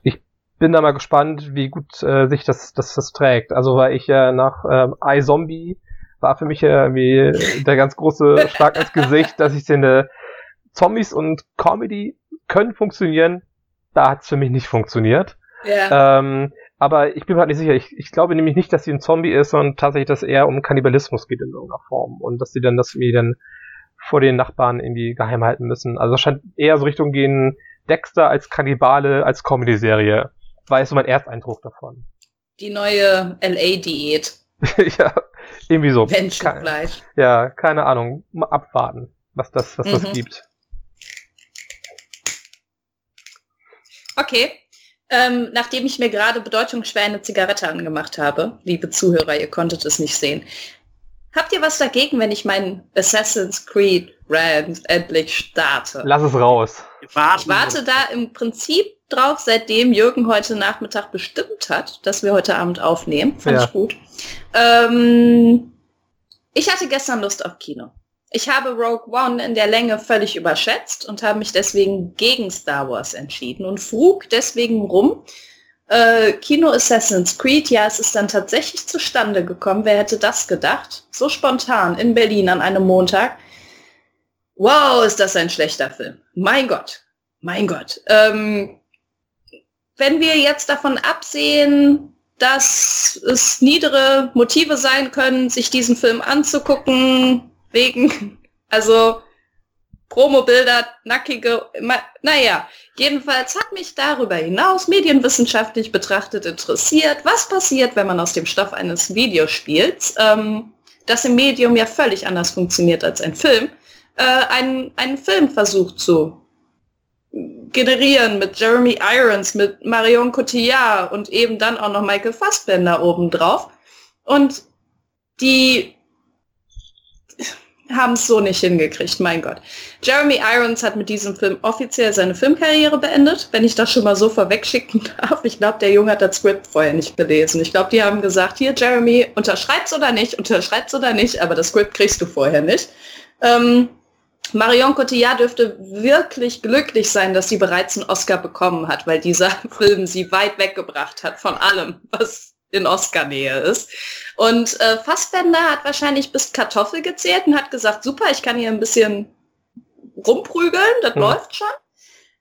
ich bin da mal gespannt, wie gut äh, sich das, das, das trägt. Also weil ich ja äh, nach ähm, iZombie war für mich ja irgendwie der ganz große Schlag ins Gesicht, dass ich finde, Zombies und Comedy können funktionieren. Da hat es für mich nicht funktioniert. Ja. Ähm, aber ich bin mir halt nicht sicher. Ich, ich glaube nämlich nicht, dass sie ein Zombie ist, sondern tatsächlich, dass es eher um Kannibalismus geht in irgendeiner Form. Und dass sie dann das irgendwie dann vor den Nachbarn irgendwie geheim halten müssen. Also es scheint eher so Richtung gehen Dexter als Kannibale, als Comedy-Serie. War jetzt so mein Ersteindruck davon. Die neue LA-Diät. ja, irgendwie so. Menschenfleisch. Ja, keine Ahnung. Mal abwarten, was das, was mhm. das gibt. Okay. Ähm, nachdem ich mir gerade bedeutungsschwer eine Zigarette angemacht habe, liebe Zuhörer, ihr konntet es nicht sehen, Habt ihr was dagegen, wenn ich meinen Assassin's Creed Rand endlich starte? Lass es raus. Ich warte da im Prinzip drauf, seitdem Jürgen heute Nachmittag bestimmt hat, dass wir heute Abend aufnehmen. Fand ja. ich gut. Ähm, ich hatte gestern Lust auf Kino. Ich habe Rogue One in der Länge völlig überschätzt und habe mich deswegen gegen Star Wars entschieden und frug deswegen rum, äh, Kino Assassin's Creed, ja, es ist dann tatsächlich zustande gekommen. Wer hätte das gedacht? So spontan in Berlin an einem Montag. Wow, ist das ein schlechter Film. Mein Gott, mein Gott. Ähm, wenn wir jetzt davon absehen, dass es niedere Motive sein können, sich diesen Film anzugucken, wegen, also Promobilder, nackige, naja, jedenfalls hat mich darüber hinaus medienwissenschaftlich betrachtet interessiert, was passiert, wenn man aus dem Stoff eines Videospiels, ähm, das im Medium ja völlig anders funktioniert als ein Film, äh, einen, einen Film versucht zu generieren mit Jeremy Irons, mit Marion Cotillard und eben dann auch noch Michael Fassbender obendrauf. Und die haben es so nicht hingekriegt, mein Gott. Jeremy Irons hat mit diesem Film offiziell seine Filmkarriere beendet, wenn ich das schon mal so vorwegschicken darf. Ich glaube, der Junge hat das Skript vorher nicht gelesen. Ich glaube, die haben gesagt, hier Jeremy, unterschreib's oder nicht, unterschreib's oder nicht, aber das Skript kriegst du vorher nicht. Ähm, Marion Cotillard dürfte wirklich glücklich sein, dass sie bereits einen Oscar bekommen hat, weil dieser Film sie weit weggebracht hat von allem, was in Oscar-Nähe ist. Und äh, Fassbender hat wahrscheinlich bis Kartoffel gezählt und hat gesagt, super, ich kann hier ein bisschen rumprügeln, das hm. läuft schon.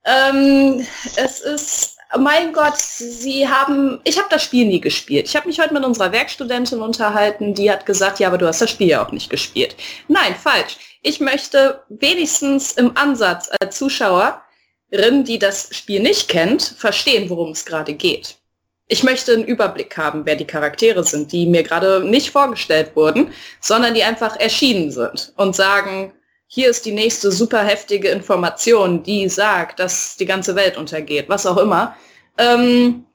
Ähm, es ist, mein Gott, sie haben, ich habe das Spiel nie gespielt. Ich habe mich heute mit unserer Werkstudentin unterhalten, die hat gesagt, ja, aber du hast das Spiel ja auch nicht gespielt. Nein, falsch. Ich möchte wenigstens im Ansatz als Zuschauerin, die das Spiel nicht kennt, verstehen, worum es gerade geht ich möchte einen Überblick haben, wer die Charaktere sind, die mir gerade nicht vorgestellt wurden, sondern die einfach erschienen sind und sagen, hier ist die nächste super heftige Information, die sagt, dass die ganze Welt untergeht, was auch immer. Ähm,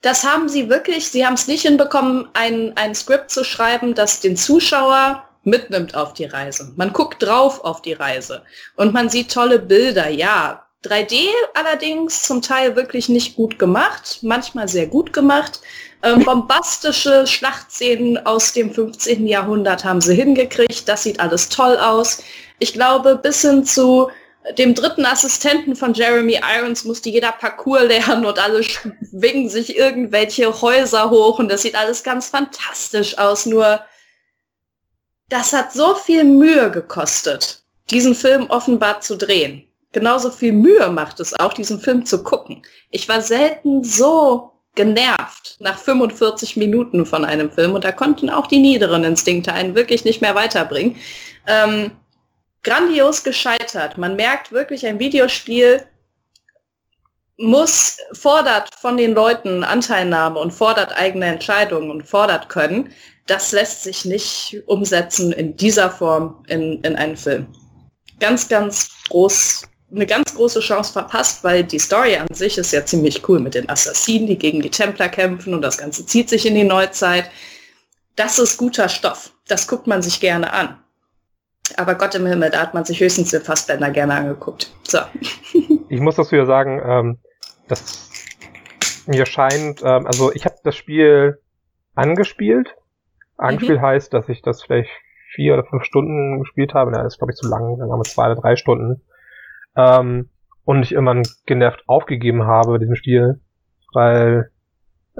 das haben sie wirklich, sie haben es nicht hinbekommen, ein, ein Skript zu schreiben, das den Zuschauer mitnimmt auf die Reise. Man guckt drauf auf die Reise und man sieht tolle Bilder, ja, 3D allerdings zum Teil wirklich nicht gut gemacht, manchmal sehr gut gemacht. Ähm, bombastische Schlachtszenen aus dem 15. Jahrhundert haben sie hingekriegt. Das sieht alles toll aus. Ich glaube, bis hin zu dem dritten Assistenten von Jeremy Irons musste jeder Parcours lernen und alle schwingen sich irgendwelche Häuser hoch und das sieht alles ganz fantastisch aus. Nur das hat so viel Mühe gekostet, diesen Film offenbar zu drehen. Genauso viel Mühe macht es auch, diesen Film zu gucken. Ich war selten so genervt nach 45 Minuten von einem Film und da konnten auch die niederen Instinkte einen wirklich nicht mehr weiterbringen. Ähm, grandios gescheitert. Man merkt wirklich, ein Videospiel muss, fordert von den Leuten Anteilnahme und fordert eigene Entscheidungen und fordert können. Das lässt sich nicht umsetzen in dieser Form in, in einen Film. Ganz, ganz groß, eine ganz große Chance verpasst, weil die Story an sich ist ja ziemlich cool mit den Assassinen, die gegen die Templer kämpfen und das Ganze zieht sich in die Neuzeit. Das ist guter Stoff. Das guckt man sich gerne an. Aber Gott im Himmel, da hat man sich höchstens den Fassbänder gerne angeguckt. So. ich muss dazu ja sagen, ähm, dass mir scheint, ähm, also ich habe das Spiel angespielt. Angespielt mhm. heißt, dass ich das vielleicht vier oder fünf Stunden gespielt habe. Das ist, glaube ich, zu lang. Dann haben wir zwei oder drei Stunden. Ähm, und ich irgendwann genervt aufgegeben habe bei diesem Spiel, weil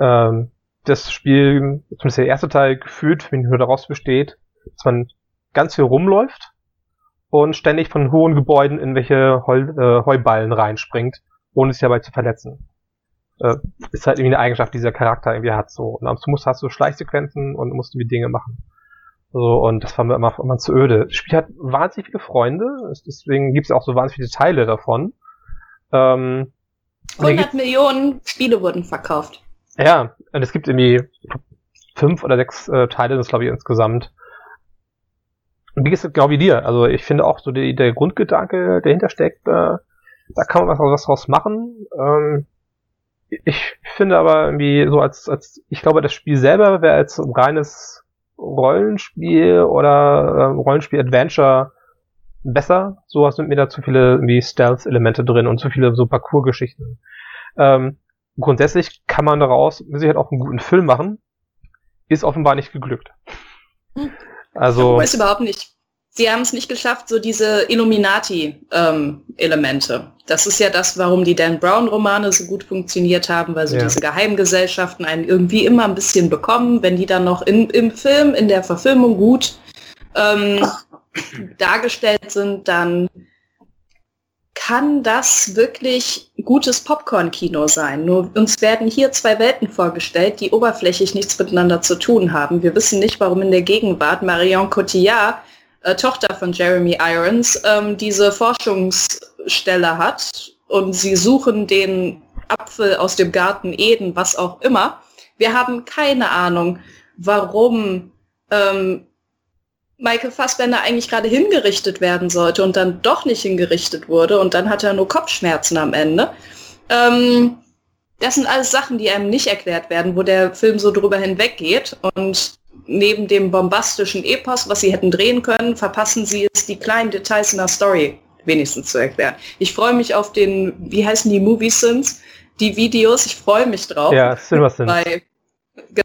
ähm, das Spiel, zumindest der erste Teil, gefühlt nur daraus besteht, dass man ganz viel rumläuft und ständig von hohen Gebäuden in welche Heu, äh, Heuballen reinspringt, ohne sich dabei zu verletzen. Äh, ist halt irgendwie eine Eigenschaft, die dieser Charakter irgendwie hat. So. Und am Schluss hast du Schleichsequenzen und musst irgendwie Dinge machen. So, und das war mir immer, immer zu öde. Das Spiel hat wahnsinnig viele Freunde, deswegen gibt es auch so wahnsinnig viele Teile davon. Ähm, 100 Millionen Spiele wurden verkauft. Ja, und es gibt irgendwie fünf oder sechs äh, Teile, das glaube ich insgesamt. Und wie gesagt, genau wie dir. Also ich finde auch so die, der Grundgedanke, der dahinter steckt, äh, da kann man was, was draus machen. Ähm, ich finde aber irgendwie so als, als ich glaube, das Spiel selber wäre als reines Rollenspiel oder äh, Rollenspiel-Adventure besser. So sind mir da zu viele irgendwie Stealth-Elemente drin und zu viele so Parcours-Geschichten. Ähm, grundsätzlich kann man daraus mit Sicherheit auch einen guten Film machen. Ist offenbar nicht geglückt. Hm. Also. Ich weiß überhaupt nicht. Sie haben es nicht geschafft, so diese Illuminati-Elemente. Ähm, das ist ja das, warum die Dan Brown-Romane so gut funktioniert haben, weil so ja. diese Geheimgesellschaften einen irgendwie immer ein bisschen bekommen, wenn die dann noch in, im Film, in der Verfilmung gut ähm, dargestellt sind, dann kann das wirklich gutes Popcorn-Kino sein. Nur uns werden hier zwei Welten vorgestellt, die oberflächlich nichts miteinander zu tun haben. Wir wissen nicht, warum in der Gegenwart Marion Cotillard, äh, Tochter von Jeremy Irons, ähm, diese Forschungsstelle hat und sie suchen den Apfel aus dem Garten Eden, was auch immer. Wir haben keine Ahnung, warum ähm, Michael Fassbender eigentlich gerade hingerichtet werden sollte und dann doch nicht hingerichtet wurde und dann hat er nur Kopfschmerzen am Ende. Ähm, das sind alles Sachen, die einem nicht erklärt werden, wo der Film so drüber hinweggeht und neben dem bombastischen Epos, was sie hätten drehen können, verpassen sie es, die kleinen Details in der Story wenigstens zu erklären. Ich freue mich auf den, wie heißen die Movie Sins, die Videos, ich freue mich drauf. Ja, CinemaSins. Bei,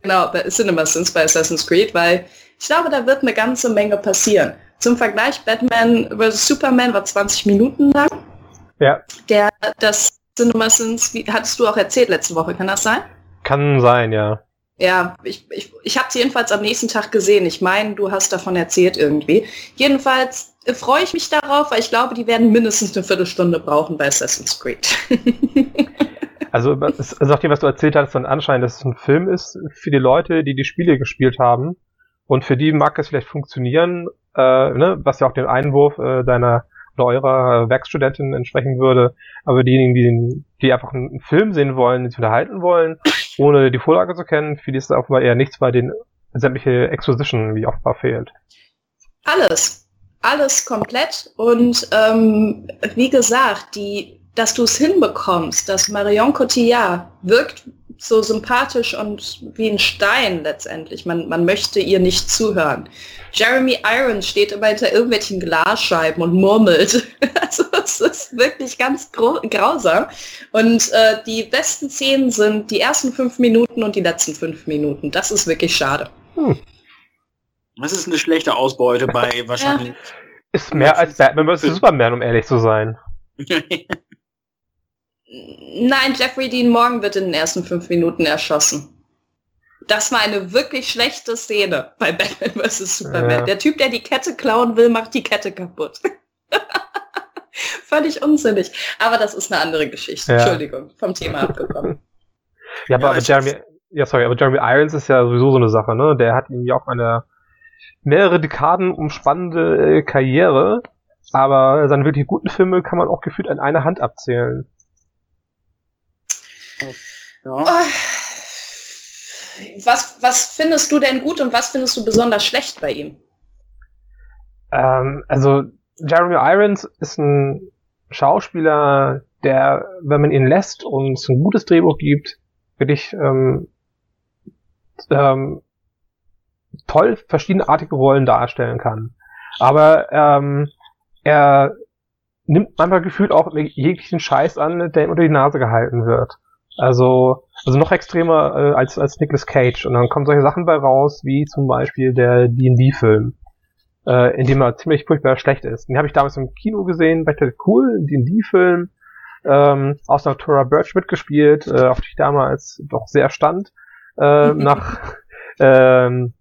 genau, bei CinemaSins bei Assassin's Creed, weil ich glaube, da wird eine ganze Menge passieren. Zum Vergleich, Batman vs. Superman war 20 Minuten lang. Ja. Der, das CinemaSins, wie hattest du auch erzählt letzte Woche, kann das sein? Kann sein, ja. Ja, ich, ich, ich habe es jedenfalls am nächsten Tag gesehen. Ich meine, du hast davon erzählt irgendwie. Jedenfalls äh, freue ich mich darauf, weil ich glaube, die werden mindestens eine Viertelstunde brauchen bei Assassin's Creed. also, nachdem, was du erzählt hast, von Anschein, dass es ein Film ist, für die Leute, die die Spiele gespielt haben, und für die mag es vielleicht funktionieren, äh, ne, was ja auch den Einwurf äh, deiner oder eurer Werkstudentin entsprechen würde. Aber diejenigen, die, die einfach einen Film sehen wollen, die sich unterhalten wollen, ohne die Vorlage zu kennen, die ist offenbar eher nichts, weil den sämtliche Exposition wie offenbar fehlt. Alles. Alles komplett. Und ähm, wie gesagt, die, dass du es hinbekommst, dass Marion Cotillard wirkt so sympathisch und wie ein Stein letztendlich. Man, man möchte ihr nicht zuhören. Jeremy Irons steht immer hinter irgendwelchen Glasscheiben und murmelt. also es ist wirklich ganz grausam. Und äh, die besten Szenen sind die ersten fünf Minuten und die letzten fünf Minuten. Das ist wirklich schade. Hm. Das ist eine schlechte Ausbeute bei wahrscheinlich. Ja. Ist mehr als Batman vs. Superman, um ehrlich zu sein. Nein, Jeffrey Dean Morgan wird in den ersten fünf Minuten erschossen. Das war eine wirklich schlechte Szene bei Batman vs. Superman. Ja. Der Typ, der die Kette klauen will, macht die Kette kaputt. Völlig unsinnig. Aber das ist eine andere Geschichte. Ja. Entschuldigung, vom Thema abgekommen. Ja, aber, aber Jeremy, ja, sorry, aber Jeremy Irons ist ja sowieso so eine Sache, ne? Der hat irgendwie auch eine mehrere Dekaden umspannende äh, Karriere, aber seine wirklich guten Filme kann man auch gefühlt an einer Hand abzählen. Ja. Oh. Was, was findest du denn gut und was findest du besonders schlecht bei ihm? Ähm, also Jeremy Irons ist ein Schauspieler, der, wenn man ihn lässt und es ein gutes Drehbuch gibt, wirklich ähm, ähm, toll verschiedenartige Rollen darstellen kann. Aber ähm, er nimmt manchmal gefühlt auch jeglichen Scheiß an, der ihm unter die Nase gehalten wird. Also, also noch extremer äh, als, als Nicolas Cage. Und dann kommen solche Sachen bei raus, wie zum Beispiel der D&D-Film, äh, in dem er ziemlich furchtbar schlecht ist. Den habe ich damals im Kino gesehen, bei cool, D&D-Film, ähm, außer Tora Birch mitgespielt, äh, auf die ich damals doch sehr stand, äh, nach, ähm,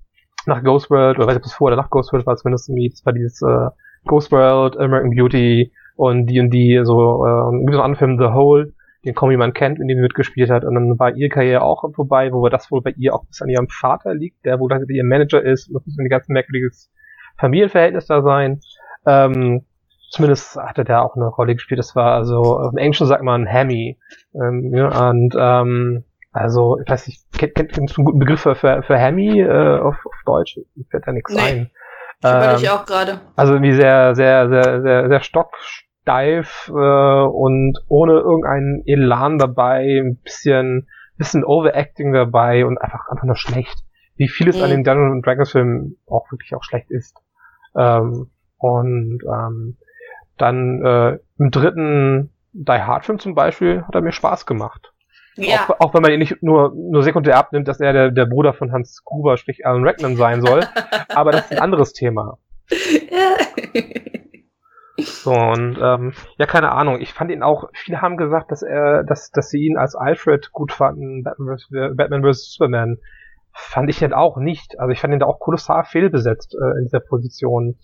nach Ghost World, oder weiß ich, ob es vor oder nach Ghost World war, zumindest irgendwie, das war dieses äh, Ghost World, American Beauty und D&D, so, äh, wie so ein anderer Film, The Hole, den kaum jemand kennt, in dem sie mitgespielt hat. Und dann war ihre Karriere auch vorbei, wo das wohl bei ihr auch bis an ihrem Vater liegt, der wohl ihr Manager ist. Und das muss ein ganz merkwürdiges Familienverhältnis da sein. Ähm, zumindest hatte der auch eine Rolle gespielt. Das war also, im Englischen sagt man Hammy. Ähm, ja, und ähm, also, ich weiß nicht, kennt, kennt, kennt einen guten Begriff für, für, für Hammy äh, auf, auf Deutsch? Fällt da nichts nee. ein. Ähm, ich auch gerade. Also irgendwie sehr, sehr, sehr, sehr, sehr stocksteif äh, und ohne irgendeinen Elan dabei, ein bisschen, bisschen Overacting dabei und einfach einfach nur schlecht. Wie vieles mhm. an den Dungeons Dragons Filmen auch wirklich auch schlecht ist. Ähm, und ähm, dann äh, im dritten Die Hard Film zum Beispiel hat er mir Spaß gemacht. Ja. Auch, auch, wenn man ihn nicht nur, nur sekundär abnimmt, dass er der, der Bruder von Hans Gruber, sprich Alan Rackman sein soll. aber das ist ein anderes Thema. So, und ähm, ja, keine Ahnung. Ich fand ihn auch, viele haben gesagt, dass er, dass, dass sie ihn als Alfred gut fanden, Batman vs. Superman. Fand ich jetzt auch nicht. Also ich fand ihn da auch kolossal fehlbesetzt äh, in dieser Position.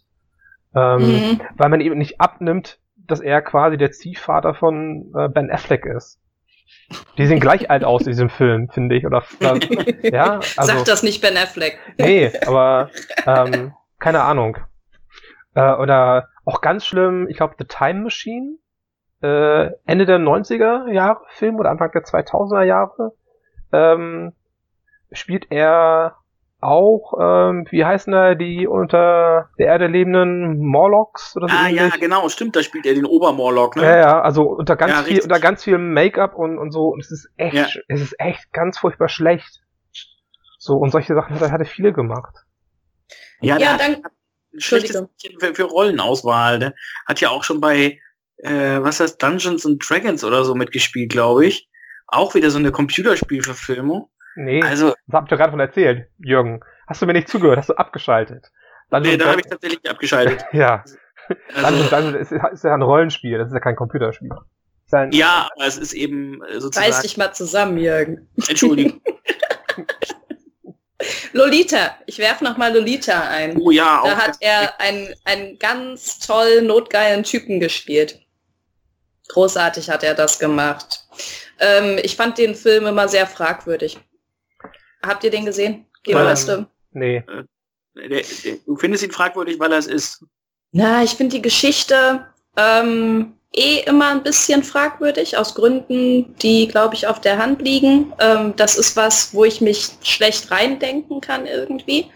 Ähm, mhm. Weil man eben nicht abnimmt, dass er quasi der Ziehvater von äh, Ben Affleck ist. Die sehen gleich alt aus in diesem Film, finde ich. Oder, äh, ja, also, Sagt das nicht Ben Affleck. Nee, aber ähm, keine Ahnung. Äh, oder auch ganz schlimm, ich glaube, The Time Machine. Äh, Ende der 90er Jahre Film oder Anfang der 2000er Jahre. Ähm, spielt er auch, ähm, wie heißen da die unter der Erde lebenden Morlocks oder so? Ah, ähnlich? ja, genau, stimmt, da spielt er den Obermorlock, ne? Ja, ja, also unter ganz ja, viel, unter ganz viel Make-up und, und so, und es ist echt, ja. es ist echt ganz furchtbar schlecht. So, und solche Sachen hat er, hat er viele gemacht. Ja, ja dann, schlechtes für, für Rollenauswahl, ne? Hat ja auch schon bei, äh, was heißt Dungeons and Dragons oder so mitgespielt, glaube ich. Auch wieder so eine Computerspielverfilmung. Nee, also, das hab ich doch gerade von erzählt, Jürgen. Hast du mir nicht zugehört? Hast du abgeschaltet? Dann nee, da habe ich tatsächlich abgeschaltet. ja. Also, dann, dann ist, ist ja ein Rollenspiel, das ist ja kein Computerspiel. Ja, aber es ist eben äh, sozusagen... Reiß dich mal zusammen, Jürgen. Entschuldigung. Lolita, ich werfe noch mal Lolita ein. Oh ja, Da hat er einen, einen ganz toll notgeilen Typen gespielt. Großartig hat er das gemacht. Ähm, ich fand den Film immer sehr fragwürdig. Habt ihr den gesehen? Ähm, nee. Äh, du findest ihn fragwürdig, weil er es ist. Na, ich finde die Geschichte ähm, eh immer ein bisschen fragwürdig, aus Gründen, die, glaube ich, auf der Hand liegen. Ähm, das ist was, wo ich mich schlecht reindenken kann irgendwie.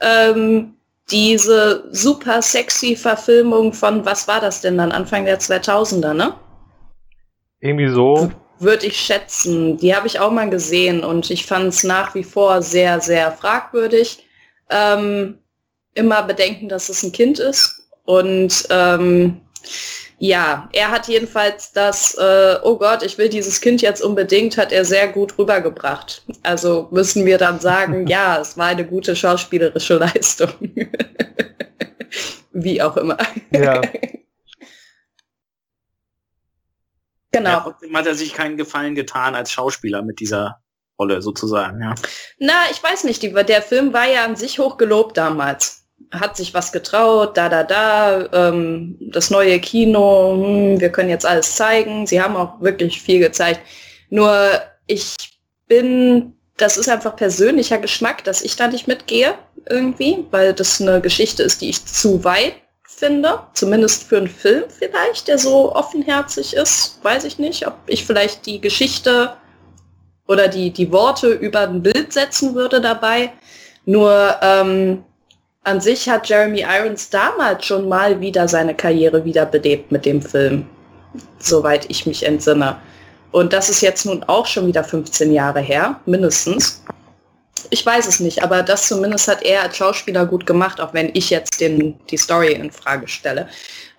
Ähm, diese super sexy Verfilmung von, was war das denn dann, Anfang der 2000er, ne? Irgendwie so würde ich schätzen. Die habe ich auch mal gesehen und ich fand es nach wie vor sehr, sehr fragwürdig. Ähm, immer bedenken, dass es ein Kind ist. Und ähm, ja, er hat jedenfalls das, äh, oh Gott, ich will dieses Kind jetzt unbedingt, hat er sehr gut rübergebracht. Also müssen wir dann sagen, ja, es war eine gute schauspielerische Leistung. Wie auch immer. Ja. Genau. Ja, trotzdem hat er sich keinen Gefallen getan als Schauspieler mit dieser Rolle sozusagen, ja. Na, ich weiß nicht, der Film war ja an sich hoch gelobt damals. Hat sich was getraut, da, da, da, ähm, das neue Kino, hm, wir können jetzt alles zeigen. Sie haben auch wirklich viel gezeigt. Nur ich bin, das ist einfach persönlicher Geschmack, dass ich da nicht mitgehe irgendwie, weil das eine Geschichte ist, die ich zu weit finde. Zumindest für einen Film vielleicht, der so offenherzig ist. Weiß ich nicht, ob ich vielleicht die Geschichte oder die, die Worte über ein Bild setzen würde dabei. Nur ähm, an sich hat Jeremy Irons damals schon mal wieder seine Karriere wiederbelebt mit dem Film, soweit ich mich entsinne. Und das ist jetzt nun auch schon wieder 15 Jahre her, mindestens. Ich weiß es nicht, aber das zumindest hat er als Schauspieler gut gemacht, auch wenn ich jetzt den, die Story in Frage stelle.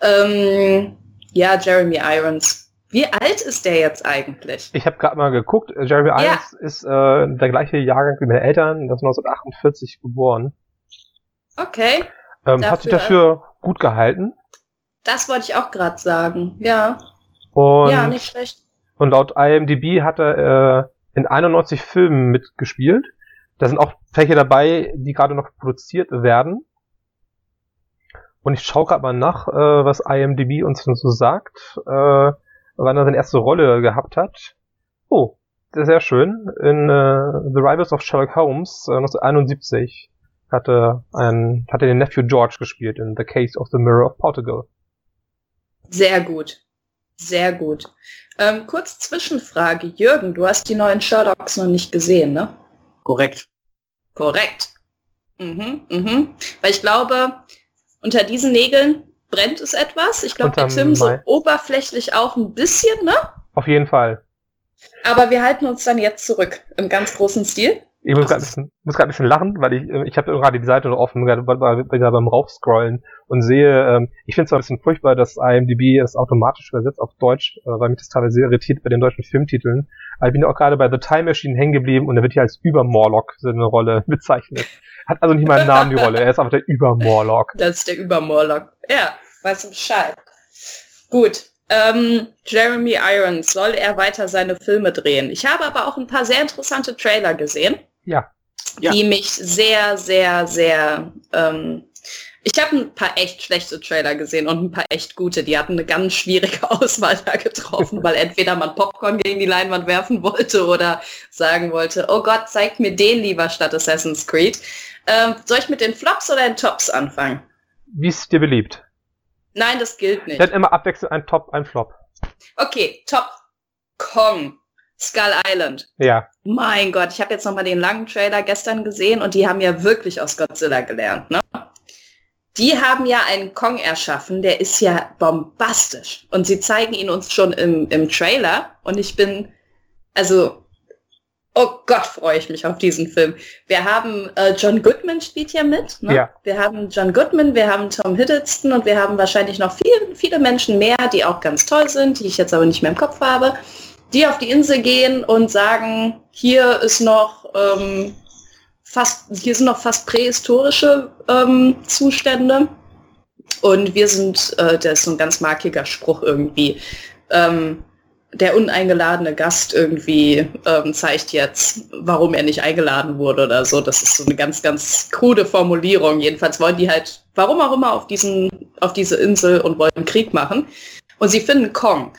Ähm, ja, Jeremy Irons wie alt ist der jetzt eigentlich? Ich habe gerade mal geguckt. Jeremy ja. Irons ist äh, der gleiche Jahrgang wie meine Eltern, das ist 1948 geboren. Okay. Ähm, dafür, hat sich dafür gut gehalten. Das wollte ich auch gerade sagen, ja. Und, ja, nicht schlecht. Und laut IMDb hat er äh, in 91 Filmen mitgespielt. Da sind auch welche dabei, die gerade noch produziert werden. Und ich schaue gerade mal nach, äh, was IMDb uns so sagt. Äh, wann er seine erste Rolle gehabt hat. Oh, sehr, schön. In uh, The Rivals of Sherlock Holmes uh, 1971 hatte ein, hatte den Nephew George gespielt in The Case of the Mirror of Portugal. Sehr gut. Sehr gut. Ähm, kurz Zwischenfrage. Jürgen, du hast die neuen Sherlocks noch nicht gesehen, ne? Korrekt. Korrekt. Mhm, mhm. Weil ich glaube, unter diesen Nägeln brennt es etwas. Ich glaube, der Tim so oberflächlich auch ein bisschen, ne? Auf jeden Fall. Aber wir halten uns dann jetzt zurück im ganz großen Stil. Ich muss gerade ein, bisschen, ein bisschen lachen, weil ich, ich habe gerade die Seite noch offen, gerade beim Raufscrollen und sehe, ähm, ich finde es zwar ein bisschen furchtbar, dass IMDb es automatisch übersetzt auf Deutsch, äh, weil mich das teilweise irritiert bei den deutschen Filmtiteln. Aber ich bin auch gerade bei The Time Machine hängen geblieben und er wird hier als Übermorlock so eine Rolle bezeichnet. Hat also nicht mal einen Namen, die Rolle. Er ist einfach der Übermorlock. Das ist der Übermorlock. Ja, weißt du Bescheid. Gut. Ähm, Jeremy Irons, soll er weiter seine Filme drehen? Ich habe aber auch ein paar sehr interessante Trailer gesehen. Ja. Die ja. mich sehr, sehr, sehr ähm, ich habe ein paar echt schlechte Trailer gesehen und ein paar echt gute. Die hatten eine ganz schwierige Auswahl da getroffen, weil entweder man Popcorn gegen die Leinwand werfen wollte oder sagen wollte, oh Gott, zeigt mir den lieber statt Assassin's Creed. Ähm, soll ich mit den Flops oder den Tops anfangen? Wie es dir beliebt. Nein, das gilt nicht. Dann immer abwechselnd ein Top, ein Flop. Okay, Top. Kong. Skull Island. Ja. Mein Gott, ich habe jetzt nochmal den langen Trailer gestern gesehen und die haben ja wirklich aus Godzilla gelernt, ne? Die haben ja einen Kong erschaffen, der ist ja bombastisch. Und sie zeigen ihn uns schon im, im Trailer. Und ich bin, also Oh Gott, freue ich mich auf diesen Film. Wir haben äh, John Goodman spielt hier mit. Ne? Ja. Wir haben John Goodman, wir haben Tom Hiddleston und wir haben wahrscheinlich noch viele, viele Menschen mehr, die auch ganz toll sind, die ich jetzt aber nicht mehr im Kopf habe, die auf die Insel gehen und sagen, hier ist noch ähm, fast, hier sind noch fast prähistorische ähm, Zustände. Und wir sind, äh, das ist so ein ganz markiger Spruch irgendwie. Ähm, der uneingeladene Gast irgendwie ähm, zeigt jetzt, warum er nicht eingeladen wurde oder so. Das ist so eine ganz, ganz krude Formulierung. Jedenfalls wollen die halt, warum auch immer, auf, diesen, auf diese Insel und wollen Krieg machen. Und sie finden Kong.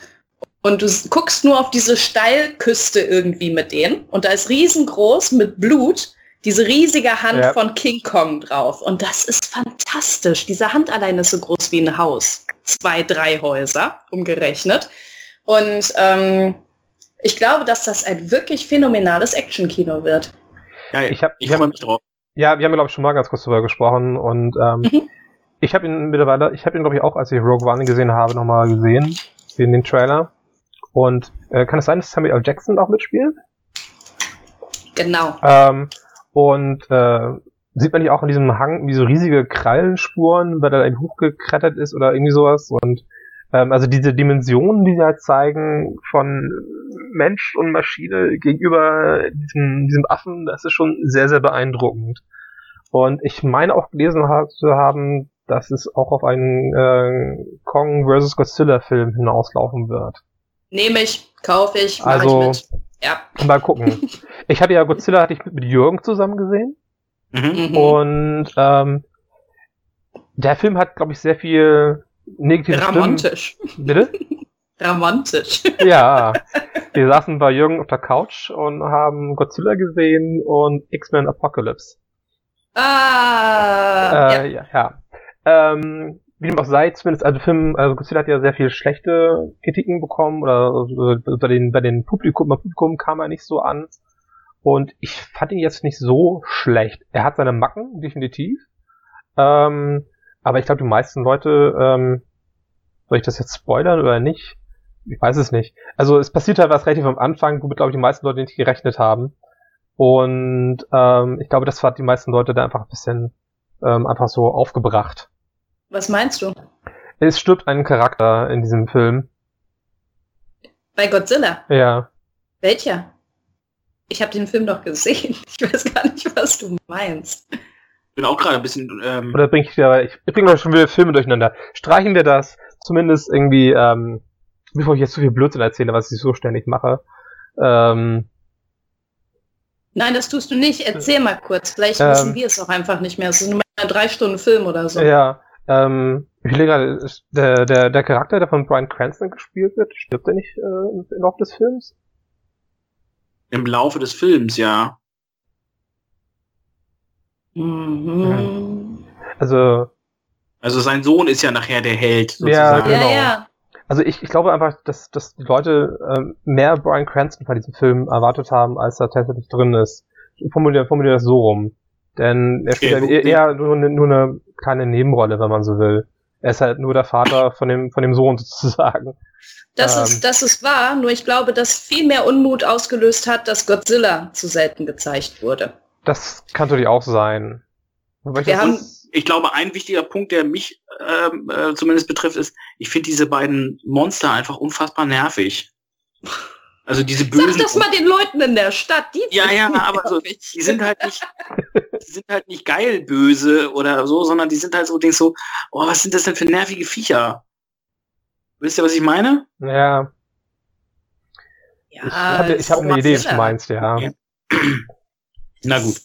Und du guckst nur auf diese Steilküste irgendwie mit denen. Und da ist riesengroß mit Blut diese riesige Hand ja. von King Kong drauf. Und das ist fantastisch. Diese Hand allein ist so groß wie ein Haus. Zwei, drei Häuser umgerechnet. Und ähm, ich glaube, dass das ein wirklich phänomenales Actionkino wird. Ja, ich habe ich hab, mich drauf. Ja, wir haben, glaube ich, schon mal ganz kurz darüber gesprochen und ähm, mhm. ich habe ihn mittlerweile, ich habe ihn, glaube ich, auch, als ich Rogue One gesehen habe, nochmal gesehen, in den Trailer. Und äh, kann es sein, dass Samuel L. Jackson auch mitspielt? Genau. Ähm, und äh, sieht man nicht auch in diesem Hang wie so riesige Krallenspuren, weil er da hochgeklettert ist oder irgendwie sowas und ähm, also diese Dimensionen, die sie halt zeigen von Mensch und Maschine gegenüber diesem, diesem Affen, das ist schon sehr, sehr beeindruckend. Und ich meine auch gelesen zu haben, dass es auch auf einen äh, Kong vs. Godzilla Film hinauslaufen wird. Nehme ich, kaufe ich, mache also, ich mit. Ja. Mal gucken. ich hatte ja Godzilla hatte ich mit, mit Jürgen zusammen gesehen. Mhm. mhm. Und ähm, der Film hat, glaube ich, sehr viel negative Romantisch. Bitte? Romantisch. ja. Wir saßen bei Jürgen auf der Couch und haben Godzilla gesehen und X-Men Apocalypse. Ah. Äh, ja. ja. ja. Ähm, wie dem auch sei, zumindest, also Film, also Godzilla hat ja sehr viel schlechte Kritiken bekommen oder also bei den, bei den Publikum, beim Publikum kam er nicht so an. Und ich fand ihn jetzt nicht so schlecht. Er hat seine Macken, definitiv. Ähm, aber ich glaube, die meisten Leute, ähm, soll ich das jetzt spoilern oder nicht? Ich weiß es nicht. Also es passiert halt was relativ am Anfang, womit, glaube ich, die meisten Leute nicht gerechnet haben. Und ähm, ich glaube, das hat die meisten Leute da einfach ein bisschen ähm, einfach so aufgebracht. Was meinst du? Es stirbt ein Charakter in diesem Film. Bei Godzilla? Ja. Welcher? Ich habe den Film doch gesehen. Ich weiß gar nicht, was du meinst. Ich bin auch gerade ein bisschen. Ähm Oder bringe ich ja, ich, ich bringe schon wieder Filme durcheinander. Streichen wir das zumindest irgendwie, ähm, bevor ich jetzt zu viel Blödsinn erzähle, was ich so ständig mache. Ähm, Nein, das tust du nicht. Erzähl mal kurz. Vielleicht ähm, wissen wir es auch einfach nicht mehr. Es ist nur ein drei Stunden Film oder so. Ja, ähm, ich lege gerade, der, der, der Charakter, der von Brian Cranston gespielt wird, stirbt er nicht äh, im Laufe des Films? Im Laufe des Films, ja. Mhm. Also. Also sein Sohn ist ja nachher der Held, sozusagen. Ja, genau. Ja, ja. Also ich, ich glaube einfach, dass, dass die Leute ähm, mehr Brian Cranston bei diesem Film erwartet haben, als er tatsächlich drin ist. Ich formuliere, formuliere das so rum. Denn er spielt okay, eher, eher nur, eine, nur eine kleine Nebenrolle, wenn man so will. Er ist halt nur der Vater von dem, von dem Sohn sozusagen. Das, ähm, ist, das ist wahr, nur ich glaube, dass viel mehr Unmut ausgelöst hat, dass Godzilla zu selten gezeigt wurde. Das kann natürlich auch sein. Wir haben, ich glaube, ein wichtiger Punkt, der mich ähm, äh, zumindest betrifft, ist, ich finde diese beiden Monster einfach unfassbar nervig. Also diese bösen. Sag das mal den Leuten in der Stadt, die Ja, ja, aber so, die sind halt nicht, die sind halt nicht geil böse oder so, sondern die sind halt so, denkst so, oh, was sind das denn für nervige Viecher? Wisst ihr, was ich meine? Ja. ja ich habe ich hab eine Idee, was du meinst, ja. ja. Na gut.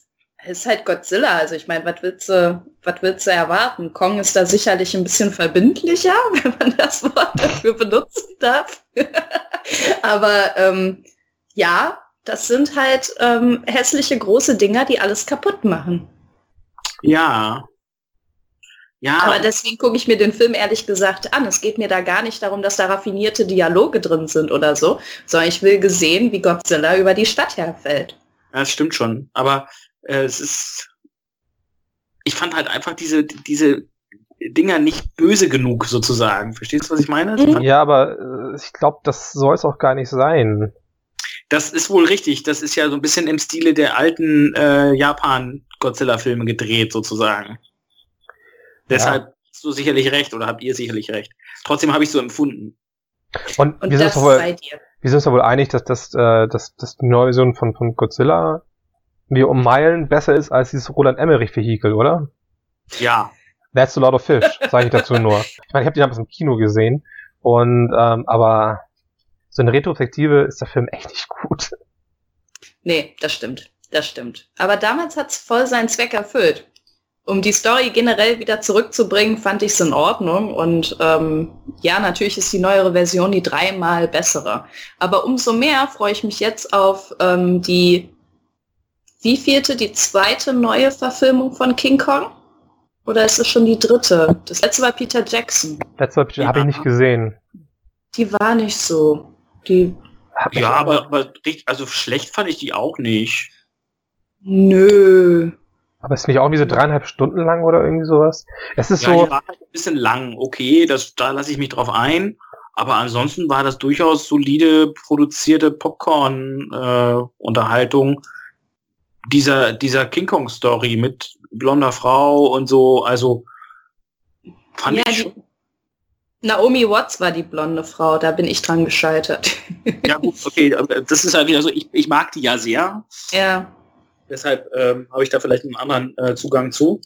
Ist halt Godzilla, also ich meine, was willst du, was willst du erwarten? Kong ist da sicherlich ein bisschen verbindlicher, wenn man das Wort dafür benutzen darf. Aber ähm, ja, das sind halt ähm, hässliche große Dinger, die alles kaputt machen. Ja. Ja. Aber deswegen gucke ich mir den Film ehrlich gesagt an. Es geht mir da gar nicht darum, dass da raffinierte Dialoge drin sind oder so, sondern ich will gesehen, wie Godzilla über die Stadt herfällt. Ja, das stimmt schon. Aber äh, es ist. Ich fand halt einfach diese, diese Dinger nicht böse genug sozusagen. Verstehst du, was ich meine? Mhm. Ja, aber äh, ich glaube, das soll es auch gar nicht sein. Das ist wohl richtig. Das ist ja so ein bisschen im Stile der alten äh, Japan-Godzilla-Filme gedreht, sozusagen. Deshalb ja. hast du sicherlich recht oder habt ihr sicherlich recht. Trotzdem habe ich so empfunden. Und, Und wir, sind wohl, wir sind uns wohl einig, dass, das, äh, dass, dass die neue Version von, von Godzilla wie um Meilen besser ist als dieses Roland Emmerich-Vehikel, oder? Ja. That's a lot of fish, sage ich dazu nur. Ich meine, ich habe die damals im Kino gesehen und ähm, aber so eine Retrospektive ist der Film echt nicht gut. Nee, das stimmt. Das stimmt. Aber damals hat's voll seinen Zweck erfüllt. Um die Story generell wieder zurückzubringen, fand ich es in Ordnung. Und ähm, ja, natürlich ist die neuere Version die dreimal bessere. Aber umso mehr freue ich mich jetzt auf ähm, die wie vierte, die zweite neue Verfilmung von King Kong? Oder ist es schon die dritte? Das letzte war Peter Jackson. Letzte war Peter, ja. habe ich nicht gesehen. Die war nicht so. Die. Ja, aber, aber also schlecht fand ich die auch nicht. Nö. Aber ist nicht auch wie so dreieinhalb Stunden lang oder irgendwie sowas? Es ist ja, so. Die war halt ein bisschen lang, okay, das, da lasse ich mich drauf ein. Aber ansonsten war das durchaus solide produzierte Popcorn-Unterhaltung. Äh, dieser, dieser King Kong Story mit blonder Frau und so, also fand ja, ich schon. Naomi Watts war die blonde Frau, da bin ich dran gescheitert. Ja gut, okay, das ist halt wieder so, ich, ich mag die ja sehr. Ja. Deshalb ähm, habe ich da vielleicht einen anderen äh, Zugang zu.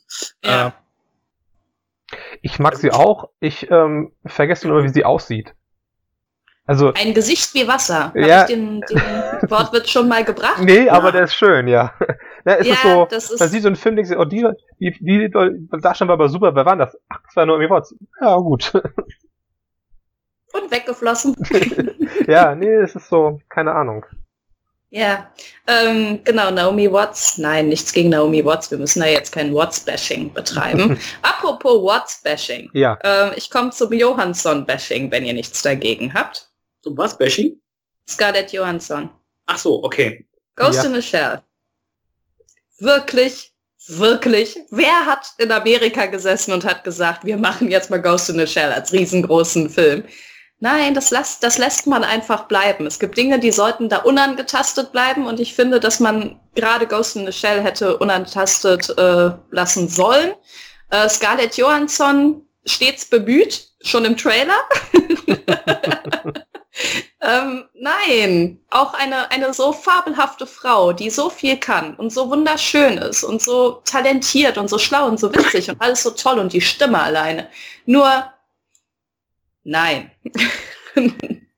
Ja. Äh, ich mag sie auch, ich ähm, vergesse nur, wie sie aussieht. Also, ein Gesicht wie Wasser. Ja. Hab ich den, den Wort wird schon mal gebracht. Nee, aber der ist schön, ja. ja es Ja, ist so, das ist- man sieht so einen Film, denkt sich, oh, die, die, die, die Darsteller war aber super, wer war das? Ach, das war Naomi Watts. Ja, gut. Und weggeflossen. ja, nee, es ist so, keine Ahnung. Ja, ähm, genau, Naomi Watts. Nein, nichts gegen Naomi Watts. Wir müssen da jetzt kein Watts-Bashing betreiben. Apropos Watts-Bashing. Ja. Ähm, ich komme zum Johansson-Bashing, wenn ihr nichts dagegen habt. Zum was, Bashing? Scarlett Johansson. Ach so, okay. Ghost Ja. in the Shell. Wirklich, wirklich. Wer hat in Amerika gesessen und hat gesagt, wir machen jetzt mal Ghost in the Shell als riesengroßen Film? Nein, das, lässt, das lässt man einfach bleiben. Es gibt Dinge, die sollten da unangetastet bleiben und ich finde, dass man gerade Ghost in the Shell hätte unangetastet äh, lassen sollen. Äh, Scarlett Johansson stets bemüht, schon im Trailer. ähm, nein, auch eine, eine so fabelhafte Frau, die so viel kann und so wunderschön ist und so talentiert und so schlau und so witzig und alles so toll und die Stimme alleine. Nur, nein.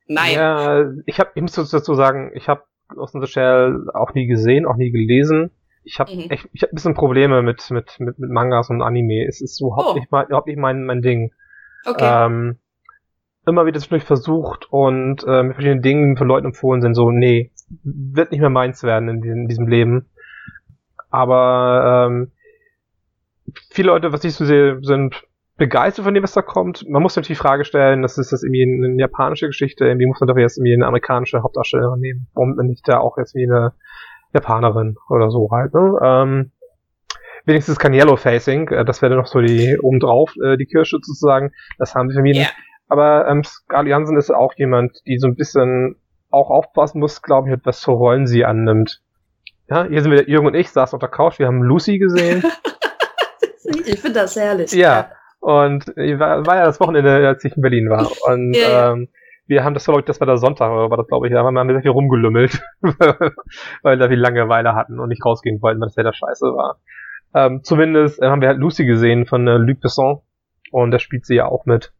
nein. Ja, ich habe, ich muss dazu sagen, ich habe Ghost in the Shell auch nie gesehen, auch nie gelesen. Ich habe Mhm. echt, ich habe ein bisschen Probleme mit, mit, mit, mit Mangas und Anime. Es ist überhaupt Oh. nicht mein, überhaupt nicht mein, mein Ding. Okay. Ähm, immer wieder zwischendurch versucht und äh, mit verschiedenen Dingen für Leute empfohlen sind, so, nee, wird nicht mehr meins werden in diesem, in diesem Leben. Aber ähm, viele Leute, was ich so sehe, sind begeistert von dem, was da kommt. Man muss natürlich die Frage stellen, das ist das irgendwie eine japanische Geschichte, irgendwie muss man dafür jetzt irgendwie eine amerikanische Hauptdarstellerin nehmen. Warum nicht da auch jetzt wie eine Japanerin oder so halt, ne? Ähm, wenigstens kein Yellow Facing, äh, das wäre noch so die obendrauf, äh, die Kirsche sozusagen. Das haben mich Ja. nicht. Aber ähm, Scarlett Jansen ist auch jemand, die so ein bisschen auch aufpassen muss, glaube ich, mit was für Rollen sie annimmt. Ja, hier sind wir, Jürgen und ich, saßen auf der Couch, wir haben Lucy gesehen. Ich finde das herrlich. Ja. Und ich war, war ja das Wochenende, als ich in Berlin war. Und Ja, ja. ähm, wir haben das, glaube ich, das war der Sonntag, oder war das, glaube ich, da haben wir sehr viel rumgelümmelt, weil wir da viel Langeweile hatten und nicht rausgehen wollten, weil das Wetter scheiße war. Ähm, zumindest äh, haben wir halt Lucy gesehen von äh, Luc Besson und da spielt sie ja auch mit.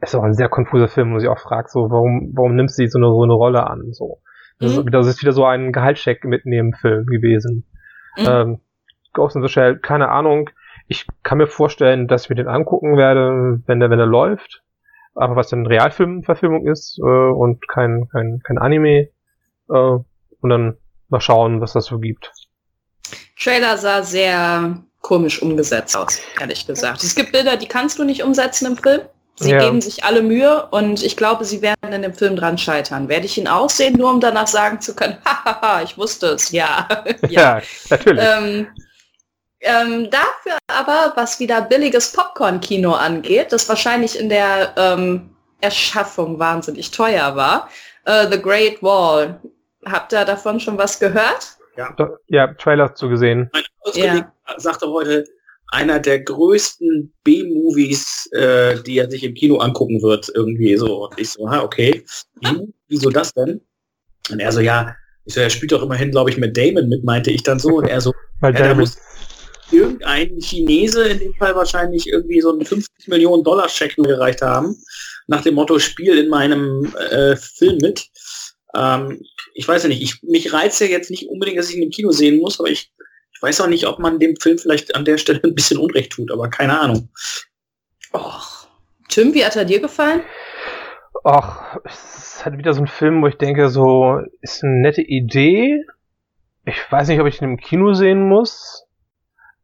Ist auch ein sehr konfuser Film, wo ich auch frage, so, warum, warum nimmt sie so eine, so eine Rolle an, so. Das, ist, Mhm. das ist wieder so ein Gehaltscheck mitnehmen Film gewesen. Mhm. Ähm, Ghost in the Shell, keine Ahnung. Ich kann mir vorstellen, dass ich mir den angucken werde, wenn der, wenn der läuft. Aber was dann Realfilmverfilmung ist äh, und kein, kein, kein Anime. Äh, und dann mal schauen, was das so gibt. Trailer sah sehr komisch umgesetzt aus, ehrlich gesagt. Es gibt Bilder, die kannst du nicht umsetzen im Film. Sie Ja. geben sich alle Mühe und ich glaube, sie werden in dem Film dran scheitern. Werde ich ihn auch sehen, nur um danach sagen zu können, hahaha, ich wusste es, ja. ja. natürlich. Ähm, ähm, dafür aber, was wieder billiges Popcorn-Kino angeht, das wahrscheinlich in der ähm, Erschaffung wahnsinnig teuer war, äh, The Great Wall. Habt ihr davon schon was gehört? Doch, ja, Trailer zu gesehen. Mein Auskollege sagte heute, einer der größten B-Movies, äh, die er sich im Kino angucken wird, irgendwie so. Und ich so, ha, okay. Hm, wieso das denn? Und er so, ja, ich so, er spielt doch immerhin, glaube ich, mit Damon mit, meinte ich dann so. Und er so, Weil ja, Damon- muss irgendein Chinese, in dem Fall wahrscheinlich irgendwie so einen 50 Millionen Dollar Scheck nur gereicht haben, nach dem Motto, spiel in meinem äh, Film mit. Ähm, ich weiß ja nicht, ich, mich reizt ja jetzt nicht unbedingt, dass ich ihn im Kino sehen muss, aber ich, ich weiß auch nicht, ob man dem Film vielleicht an der Stelle ein bisschen Unrecht tut, aber keine Ahnung. Och. Tim, wie hat er dir gefallen? Ach, es ist halt wieder so ein Film, wo ich denke, so, ist eine nette Idee. Ich weiß nicht, ob ich ihn im Kino sehen muss.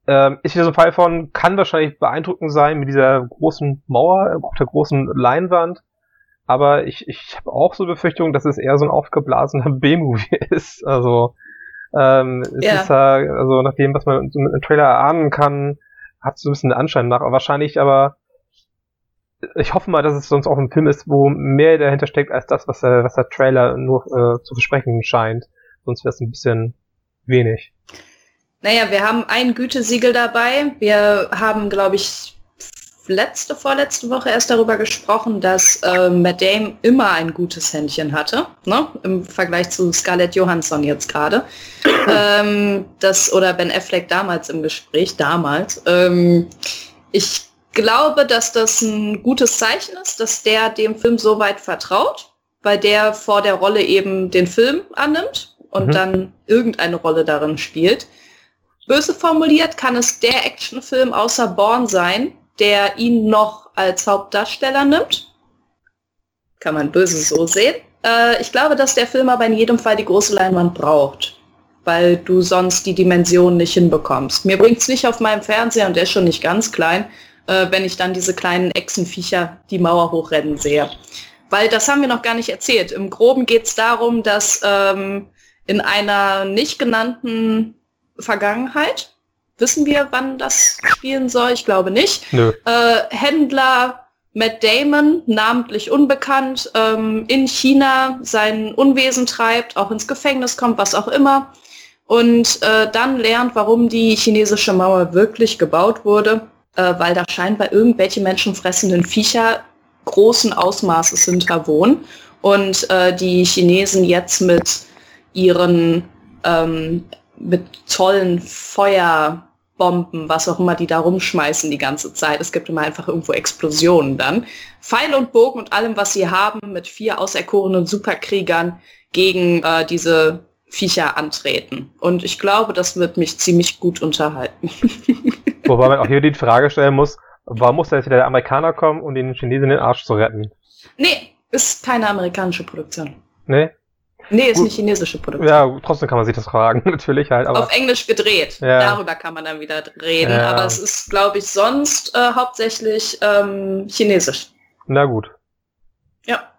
Ähm, ist wieder so ein Fall von, kann wahrscheinlich beeindruckend sein mit dieser großen Mauer, auf der großen Leinwand. Aber ich, ich habe auch so Befürchtungen, dass es eher so ein aufgeblasener B-Movie ist. Also, ähm, es Ja. ist ja, also nach dem, was man so mit einem Trailer erahnen kann, hat so ein bisschen den Anschein nach. Aber wahrscheinlich aber ich hoffe mal, dass es sonst auch ein Film ist, wo mehr dahinter steckt als das, was der, was der Trailer nur äh, zu versprechen scheint. Sonst wäre es ein bisschen wenig. Naja, wir haben ein Gütesiegel dabei. Wir haben, glaube ich, letzte, vorletzte Woche erst darüber gesprochen, dass äh, Matt Damon immer ein gutes Händchen hatte, ne? im Vergleich zu Scarlett Johansson jetzt gerade. ähm, das, oder Ben Affleck damals im Gespräch, damals. Ähm, ich glaube, dass das ein gutes Zeichen ist, dass der dem Film so weit vertraut, weil der vor der Rolle eben den Film annimmt und mhm. dann irgendeine Rolle darin spielt. Böse formuliert kann es der Actionfilm außer Born sein, der ihn noch als Hauptdarsteller nimmt. Kann man böse so sehen. Äh, ich glaube, dass der Film aber in jedem Fall die große Leinwand braucht, weil du sonst die Dimension nicht hinbekommst. Mir bringt es nicht auf meinem Fernseher, und der ist schon nicht ganz klein, äh, wenn ich dann diese kleinen Echsenviecher die Mauer hochrennen sehe. Weil das haben wir noch gar nicht erzählt. Im Groben geht es darum, dass ähm, in einer nicht genannten Vergangenheit, wissen wir, wann das spielen soll? Ich glaube nicht. Äh, Händler Matt Damon, namentlich unbekannt, ähm, in China sein Unwesen treibt, auch ins Gefängnis kommt, was auch immer. Und äh, dann lernt, warum die chinesische Mauer wirklich gebaut wurde, äh, weil da scheinbar irgendwelche menschenfressenden Viecher großen Ausmaßes hinter wohnen. Und äh, die Chinesen jetzt mit ihren ähm, mit tollen Feuer Bomben, was auch immer die da rumschmeißen die ganze Zeit. Es gibt immer einfach irgendwo Explosionen dann. Pfeil und Bogen und allem, was sie haben, mit vier auserkorenen Superkriegern gegen äh, diese Viecher antreten. Und ich glaube, das wird mich ziemlich gut unterhalten. Wobei man auch hier die Frage stellen muss, warum muss da jetzt wieder der Amerikaner kommen, um den Chinesen den Arsch zu retten? Nee, ist keine amerikanische Produktion. Nee? Nee, ist Gut. eine chinesische Produktion. Ja, trotzdem kann man sich das fragen, natürlich halt. Auf Englisch gedreht. Ja. Darüber kann man dann wieder reden. Ja. Aber es ist, glaube ich, sonst äh, hauptsächlich ähm, chinesisch. Na gut. Ja.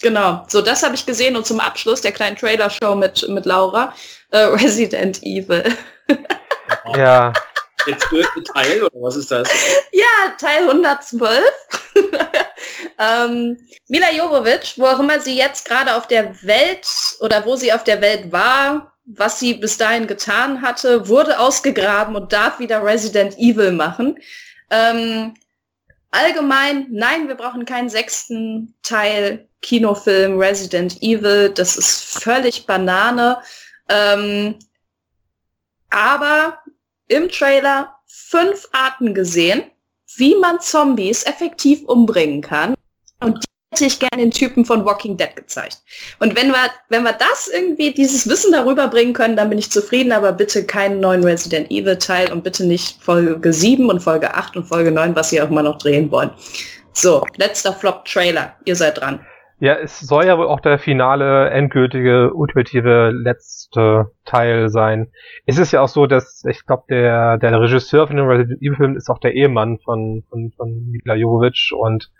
Genau. So, das habe ich gesehen und zum Abschluss der kleinen Trailer-Show mit, mit Laura. Äh, Resident Evil. ja. Der zwölfte Teil, oder was ist das? Ja, Teil 112. ähm, Mila Jovovich, wo auch immer sie jetzt gerade auf der Welt oder wo sie auf der Welt war, was sie bis dahin getan hatte, wurde ausgegraben und darf wieder Resident Evil machen. Ähm, allgemein, nein, wir brauchen keinen sechsten Teil Kinofilm Resident Evil. Das ist völlig Banane. Ähm, aber im Trailer fünf Arten gesehen, wie man Zombies effektiv umbringen kann. Und die hätte ich gerne den Typen von Walking Dead gezeigt. Und wenn wir, wenn wir das irgendwie, dieses Wissen darüber bringen können, dann bin ich zufrieden, aber bitte keinen neuen Resident Evil Teil und bitte nicht Folge 7 und Folge 8 und Folge 9, was sie auch immer noch drehen wollen. So, letzter Flop-Trailer. Ihr seid dran. Ja, es soll ja wohl auch der finale, endgültige, ultimative letzte Teil sein. Es ist ja auch so, dass ich glaube, der, der Regisseur von dem Resident Evil Film ist auch der Ehemann von, von, von Mila Jovovich und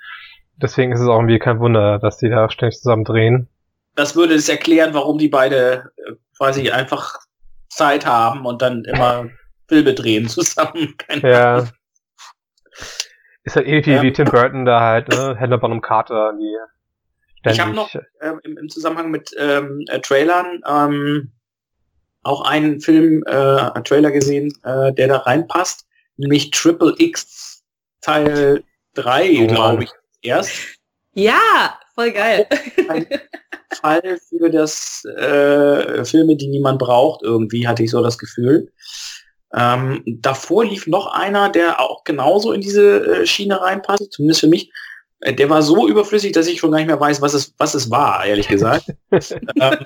deswegen ist es auch irgendwie kein Wunder, dass die da ständig zusammen drehen. Das würde es erklären, warum die beide äh, quasi einfach Zeit haben und dann immer Filme drehen zusammen. Keine ja. Ist halt ähnlich ähm, wie Tim Burton da halt, ne? Händler Bonham Carter, die ich habe noch äh, im, im, Zusammenhang mit ähm, äh, Trailern ähm, auch einen Film, äh, Trailer gesehen, äh, der da reinpasst, nämlich Triple X Teil 3, oh, glaube ich, erst. Ja, voll geil. Ein Fall für das äh, Filme, die niemand braucht, irgendwie, hatte ich so das Gefühl. Ähm, davor lief noch einer, der auch genauso in diese äh, Schiene reinpasst, zumindest für mich. Äh, der war so überflüssig, dass ich schon gar nicht mehr weiß, was es, was es war, ehrlich gesagt. ähm,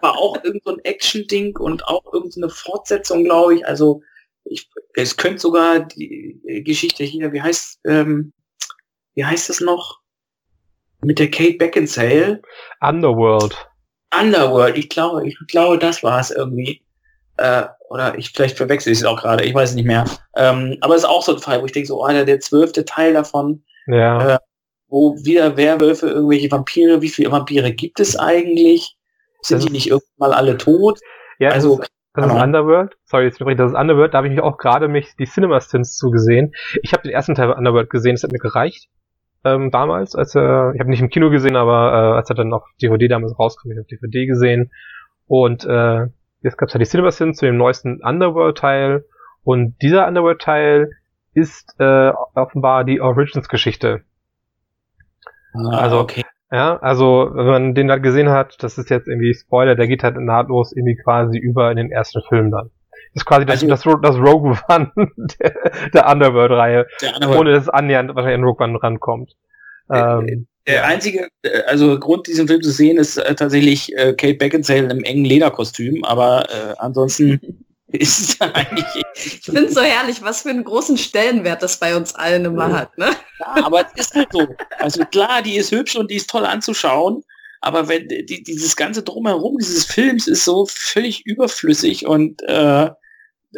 war auch irgend so ein Action-Ding und auch irgendeine Fortsetzung, glaube ich. Also ich, es könnte sogar die Geschichte hier, wie heißt, ähm, wie heißt es noch? Mit der Kate Beckinsale. Underworld. Underworld, ich glaube, ich glaube, das war es irgendwie. Äh, oder ich vielleicht verwechsel ich es auch gerade, ich weiß nicht mehr. Ähm, aber es ist auch so ein Fall, wo ich denke, so, Alter, der zwölfte Teil davon. Ja. Äh, wo wieder Werwölfe, irgendwelche Vampire, wie viele Vampire gibt es eigentlich? Sind das die nicht irgendwann mal alle tot? Ja, also, das ist, Underworld. Sorry, jetzt übrigens, das ist Underworld. Da habe ich mich auch gerade mich die Cinema Stints zugesehen. Ich habe den ersten Teil von Underworld gesehen, das hat mir gereicht. Ähm, damals, als er, ich habe nicht im Kino gesehen, aber äh, als er dann auf DVD damals rauskam, ich auf DVD gesehen. Und äh, jetzt gab es ja die Cinema Stints zu dem neuesten Underworld-Teil. Und dieser Underworld-Teil ist äh, offenbar die Origins-Geschichte Ah, also, okay. Ja, also wenn man den da gesehen hat, das ist jetzt irgendwie Spoiler, der geht halt nahtlos irgendwie quasi über in den ersten Film dann. Das ist quasi das, also, das, das Rogue One der, der Underworld-Reihe, Underworld. ohne dass es annähernd wahrscheinlich an Rogue One rankommt. Äh, ähm, Der einzige, äh, also Grund, diesen Film zu sehen, ist äh, tatsächlich äh, Kate Beckinsale im engen Lederkostüm, aber äh, ansonsten ist es eigentlich. Ich finde es so herrlich, was für einen großen Stellenwert das bei uns allen immer hat, ne? Ja, aber es ist halt so. Also klar, die ist hübsch und die ist toll anzuschauen, aber wenn die, dieses ganze drumherum dieses Films ist so völlig überflüssig und äh,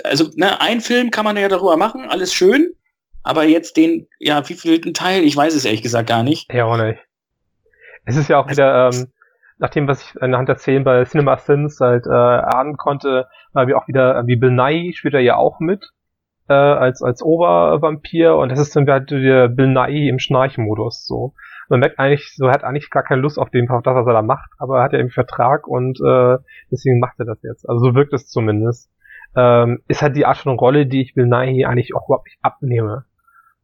also ne, ein Film kann man ja darüber machen, alles schön, aber jetzt den, ja, wie viel Teil, ich weiß es ehrlich gesagt gar nicht. Ja, auch nicht. Es ist ja auch wieder, ähm, nach dem, was ich anhand der Szenen bei Cinema Sins halt äh, ahnen konnte, weil wir auch wieder, äh, wie Bill Nye spielt er ja auch mit, äh, als, als Obervampir und das ist dann halt der Bill Nye im Schnarchmodus, so. Man merkt eigentlich, so hat eigentlich gar keine Lust auf den, auf das, was er da macht, aber er hat ja einen Vertrag und äh, deswegen macht er das jetzt. Also so wirkt es zumindest. Ähm, ist halt die Art von Rolle, die ich Bill Nye eigentlich auch überhaupt nicht abnehme.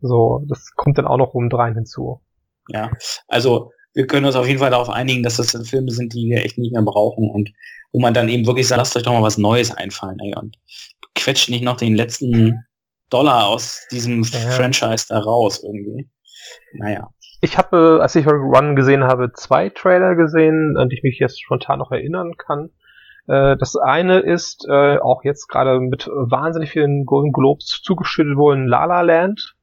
So, das kommt dann auch noch rein hinzu. Ja, also wir können uns auf jeden Fall darauf einigen, dass das Filme sind, die wir echt nicht mehr brauchen und wo man dann eben wirklich sagt, lasst euch doch mal was Neues einfallen ey, und quetscht nicht noch den letzten Dollar aus diesem ja. Franchise da raus irgendwie. Naja. Ich habe, als ich Run gesehen habe, zwei Trailer gesehen, an die ich mich jetzt spontan noch erinnern kann. Äh, das eine ist äh, auch jetzt gerade mit wahnsinnig vielen Golden Globes zugeschüttet worden, La La Land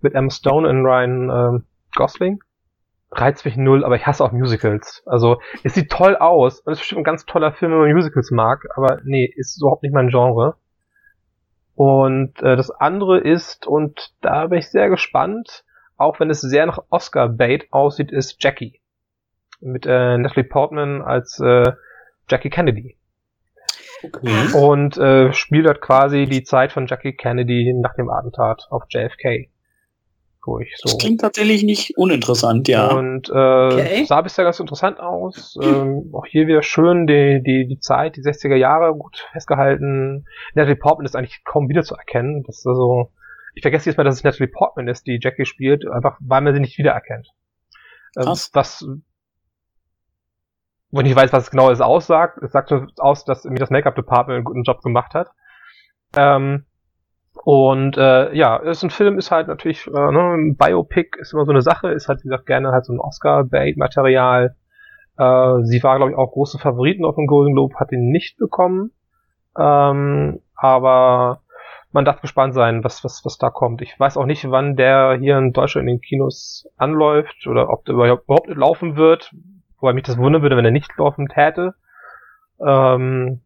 mit Emma Stone und Ryan äh, Gosling. Reizt mich null, aber ich hasse auch Musicals. Also, es sieht toll aus und es ist bestimmt ein ganz toller Film, wenn man Musicals mag, aber nee, ist überhaupt nicht mein Genre. Und äh, das andere ist, und da bin ich sehr gespannt, auch wenn es sehr nach Oscar-Bait aussieht, ist Jackie. Mit äh, Natalie Portman als äh, Jackie Kennedy. Okay. Und äh, spielt dort quasi die Zeit von Jackie Kennedy nach dem Attentat auf JFK durch. So. Das klingt tatsächlich nicht uninteressant, ja. Und äh, okay. sah bisher ganz interessant aus. Ähm, auch hier wieder schön die, die, die Zeit, die 60er Jahre gut festgehalten. Natalie Portman ist eigentlich kaum wiederzuerkennen. Das ist also, ich vergesse jetzt mal, dass es Natalie Portman ist, die Jackie spielt, einfach weil man sie nicht wiedererkennt. Ähm, Krass. Was wo ich nicht weiß, was es genau ist, aussagt. Es sagt aus, dass irgendwie das Make-up-Department einen guten Job gemacht hat. Ähm, und äh, ja, ist ein Film, ist halt natürlich, äh, ne, ein Biopic ist immer so eine Sache, ist halt, wie gesagt, gerne halt so ein Oscar-Bait-Material. Äh, sie war, glaube ich, auch große Favoriten auf dem Golden Globe, hat ihn nicht bekommen. Ähm, aber man darf gespannt sein, was, was, was da kommt. Ich weiß auch nicht, wann der hier in Deutschland in den Kinos anläuft oder ob der überhaupt laufen wird. Wobei mich das wundern würde, wenn er nicht laufen täte. Ähm,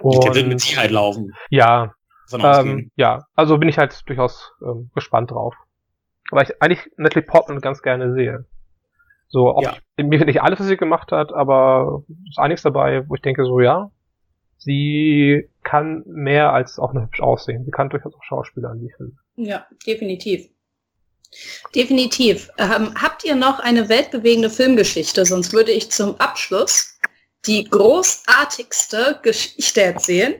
und, der wird mit Sicherheit laufen. Ja, ähm, ja, also bin ich halt durchaus ähm, gespannt drauf. Weil ich eigentlich Natalie Portman ganz gerne sehe. So, auch ja. mir finde ich alles, was sie gemacht hat, aber ist einiges dabei, wo ich denke so, ja, sie kann mehr als auch nur hübsch aussehen. Sie kann durchaus auch Schauspieler, wie ich finde. Ja, definitiv. Definitiv. Ähm, habt ihr noch eine weltbewegende Filmgeschichte? Sonst würde ich zum Abschluss die großartigste Geschichte erzählen,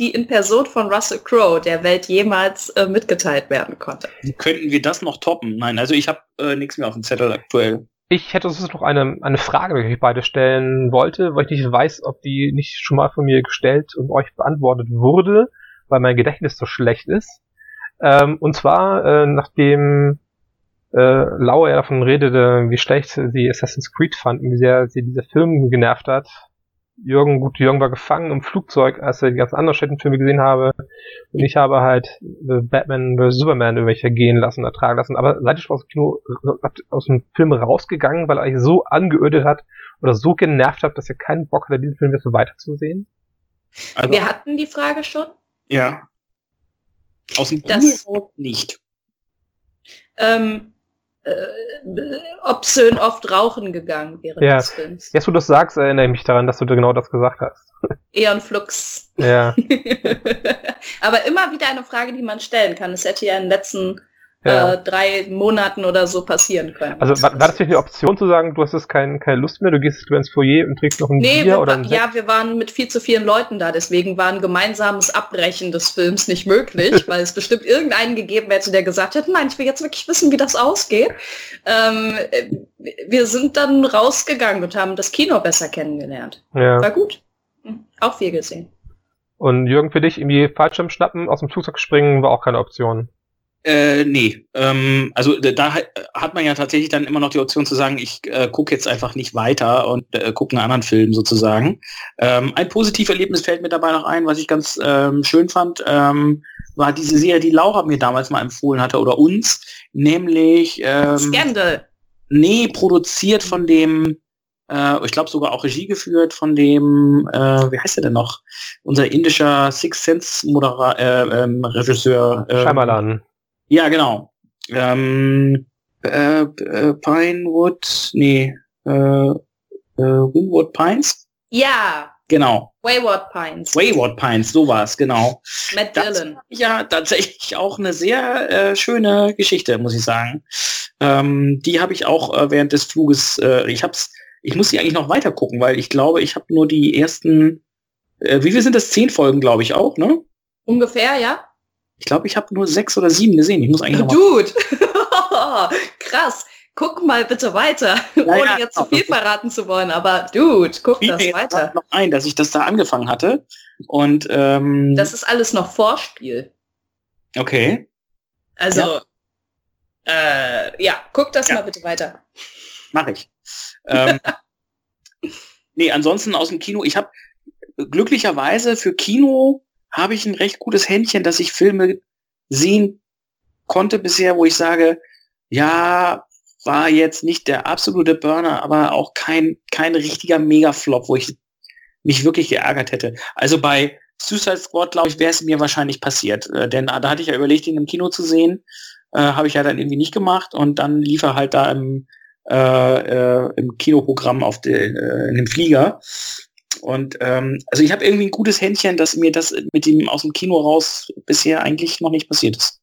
die in Person von Russell Crowe der Welt jemals äh, mitgeteilt werden konnte. Könnten wir das noch toppen? Nein, also ich habe äh, nichts mehr auf dem Zettel aktuell. Ich hätte uns noch eine, eine Frage, die ich beide stellen wollte, weil ich nicht weiß, ob die nicht schon mal von mir gestellt und euch beantwortet wurde, weil mein Gedächtnis so schlecht ist. Ähm, und zwar, äh, nachdem äh, Laura ja davon redete, wie schlecht sie Assassin's Creed fanden, wie sehr sie dieser Film genervt hat, Jürgen, gut, Jürgen war gefangen im Flugzeug, als er die ganzen anderen Städtenfilme gesehen habe. Und ich habe halt äh, Batman vs. Superman irgendwelche gehen lassen, ertragen lassen. Aber seid ihr schon aus dem Kino, aus dem Film rausgegangen, weil er euch so angeödet hat oder so genervt hat, dass ihr keinen Bock hattet, diesen Film jetzt so weiterzusehen? Also, Wir hatten die Frage schon. Ja. Aus dem Kino nicht. Ähm, äh, obszön oft rauchen gegangen während ja. des Films. Jetzt, wo du das sagst, erinnere ich mich daran, dass du genau das gesagt hast. Eon Flux. Ja. Aber immer wieder eine Frage, die man stellen kann. Es hätte ja in den letzten ja. äh, drei Monaten oder so passieren können. Also war, war das nicht die Option zu sagen, du hast jetzt kein, keine Lust mehr, du gehst du ins Foyer und trinkst noch ein nee, Bier oder ein Ja, wir waren mit viel zu vielen Leuten da, deswegen war ein gemeinsames Abbrechen des Films nicht möglich, weil es bestimmt irgendeinen gegeben hätte, der gesagt hätte, nein, ich will jetzt wirklich wissen, wie das ausgeht. Ähm, wir sind dann rausgegangen und haben das Kino besser kennengelernt. Ja. War gut. Hm, auch viel gesehen. Und Jürgen, für dich irgendwie Fallschirm schnappen, aus dem Flugzeug springen, war auch keine Option. Äh, nee, ähm, also da hat man ja tatsächlich dann immer noch die Option zu sagen, ich äh, gucke jetzt einfach nicht weiter und äh, gucke einen anderen Film sozusagen. Ähm, ein positives Erlebnis fällt mir dabei noch ein, was ich ganz ähm, schön fand, ähm, war diese Serie, die Laura mir damals mal empfohlen hatte oder uns, nämlich ähm, Scandal. Nee, produziert von dem, äh, ich glaube sogar auch Regie geführt von dem, äh, wie heißt er denn noch? Unser indischer Six Sense Modera äh, ähm, Regisseur. Äh, Shyamalan. Ja, genau. Ähm, äh, äh, Pinewood, nee, äh, äh, Winwood Pines? Ja. Genau. Wayward Pines. Wayward Pines, so war es, genau. Matt Dillon. ja, tatsächlich auch eine sehr äh, schöne Geschichte, muss ich sagen. Ähm, die habe ich auch äh, während des Fluges, äh, ich hab's, ich muss sie eigentlich noch weiter gucken, weil ich glaube, ich habe nur die ersten, äh, wie viel sind das? Zehn Folgen, glaube ich auch, ne? Ungefähr, ja. Ich glaube, ich habe nur sechs oder sieben gesehen. Ich muss eigentlich. Dude! Krass. Guck mal bitte weiter, ja, ohne ja, jetzt zu viel verraten zu wollen. Aber dude, guck das weiter. noch ein, dass ich das da angefangen hatte. Und ähm, das ist alles noch Vorspiel. Okay. Also, ja, äh, ja guck das mal bitte weiter. Mach ich. ähm, nee, ansonsten aus dem Kino. Ich habe glücklicherweise für Kino habe ich ein recht gutes Händchen, dass ich Filme sehen konnte bisher, wo ich sage, ja, war jetzt nicht der absolute Burner, aber auch kein, kein richtiger Mega-Flop, wo ich mich wirklich geärgert hätte. Also bei Suicide Squad, glaube ich, wäre es mir wahrscheinlich passiert. Äh, denn da hatte ich ja überlegt, ihn im Kino zu sehen. Äh, Habe ich ja dann irgendwie nicht gemacht und dann lief er halt da im, äh, äh, im Kinoprogramm auf den, äh, in dem Flieger. Und ähm, also ich habe irgendwie ein gutes Händchen, dass mir das mit dem aus dem Kino raus bisher eigentlich noch nicht passiert ist.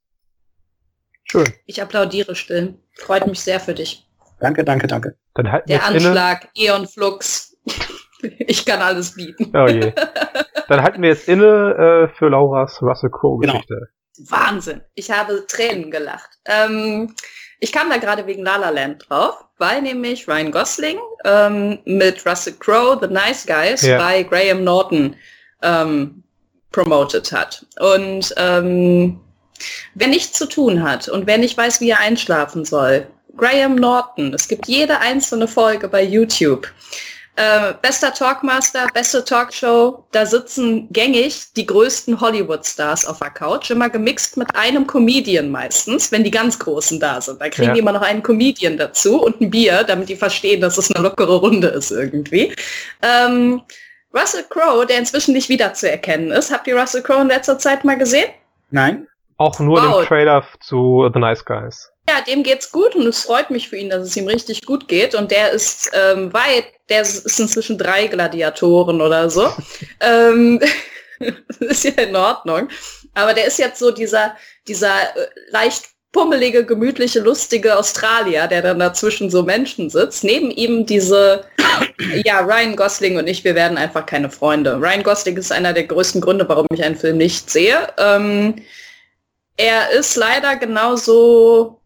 Schön. Ich applaudiere still. Freut mich sehr für dich. Danke, danke, danke. Dann halten Der Anschlag, inne. Eon Flux. ich kann alles bieten. Oh je. Dann halten wir jetzt inne äh, für Lauras Russell Crowe-Geschichte. Genau. Wahnsinn. Ich habe Tränen gelacht. Ähm, ich kam da gerade wegen La La Land drauf, weil nämlich Ryan Gosling ähm, mit Russell Crowe, The Nice Guys, ja. bei Graham Norton ähm, promoted hat. Und ähm, wer nichts zu tun hat und wer nicht weiß, wie er einschlafen soll, Graham Norton, es gibt jede einzelne Folge bei YouTube. Äh, bester Talkmaster, beste Talkshow, da sitzen gängig die größten Hollywood-Stars auf der Couch, immer gemixt mit einem Comedian meistens, wenn die ganz Großen da sind. Da kriegen ja. die immer noch einen Comedian dazu und ein Bier, damit die verstehen, dass es eine lockere Runde ist irgendwie. Ähm, Russell Crowe, der inzwischen nicht wiederzuerkennen ist. Habt ihr Russell Crowe in letzter Zeit mal gesehen? Nein. Auch nur wow. den Trailer zu The Nice Guys. Ja, dem geht's gut und es freut mich für ihn, dass es ihm richtig gut geht. Und der ist ähm, weit, der ist inzwischen drei Gladiatoren oder so. ähm, ist ja in Ordnung. Aber der ist jetzt so dieser, dieser äh, leicht pummelige, gemütliche, lustige Australier, der dann dazwischen so Menschen sitzt. Neben ihm diese, ja, Ryan Gosling und ich, wir werden einfach keine Freunde. Ryan Gosling ist einer der größten Gründe, warum ich einen Film nicht sehe. Ähm, er ist leider genauso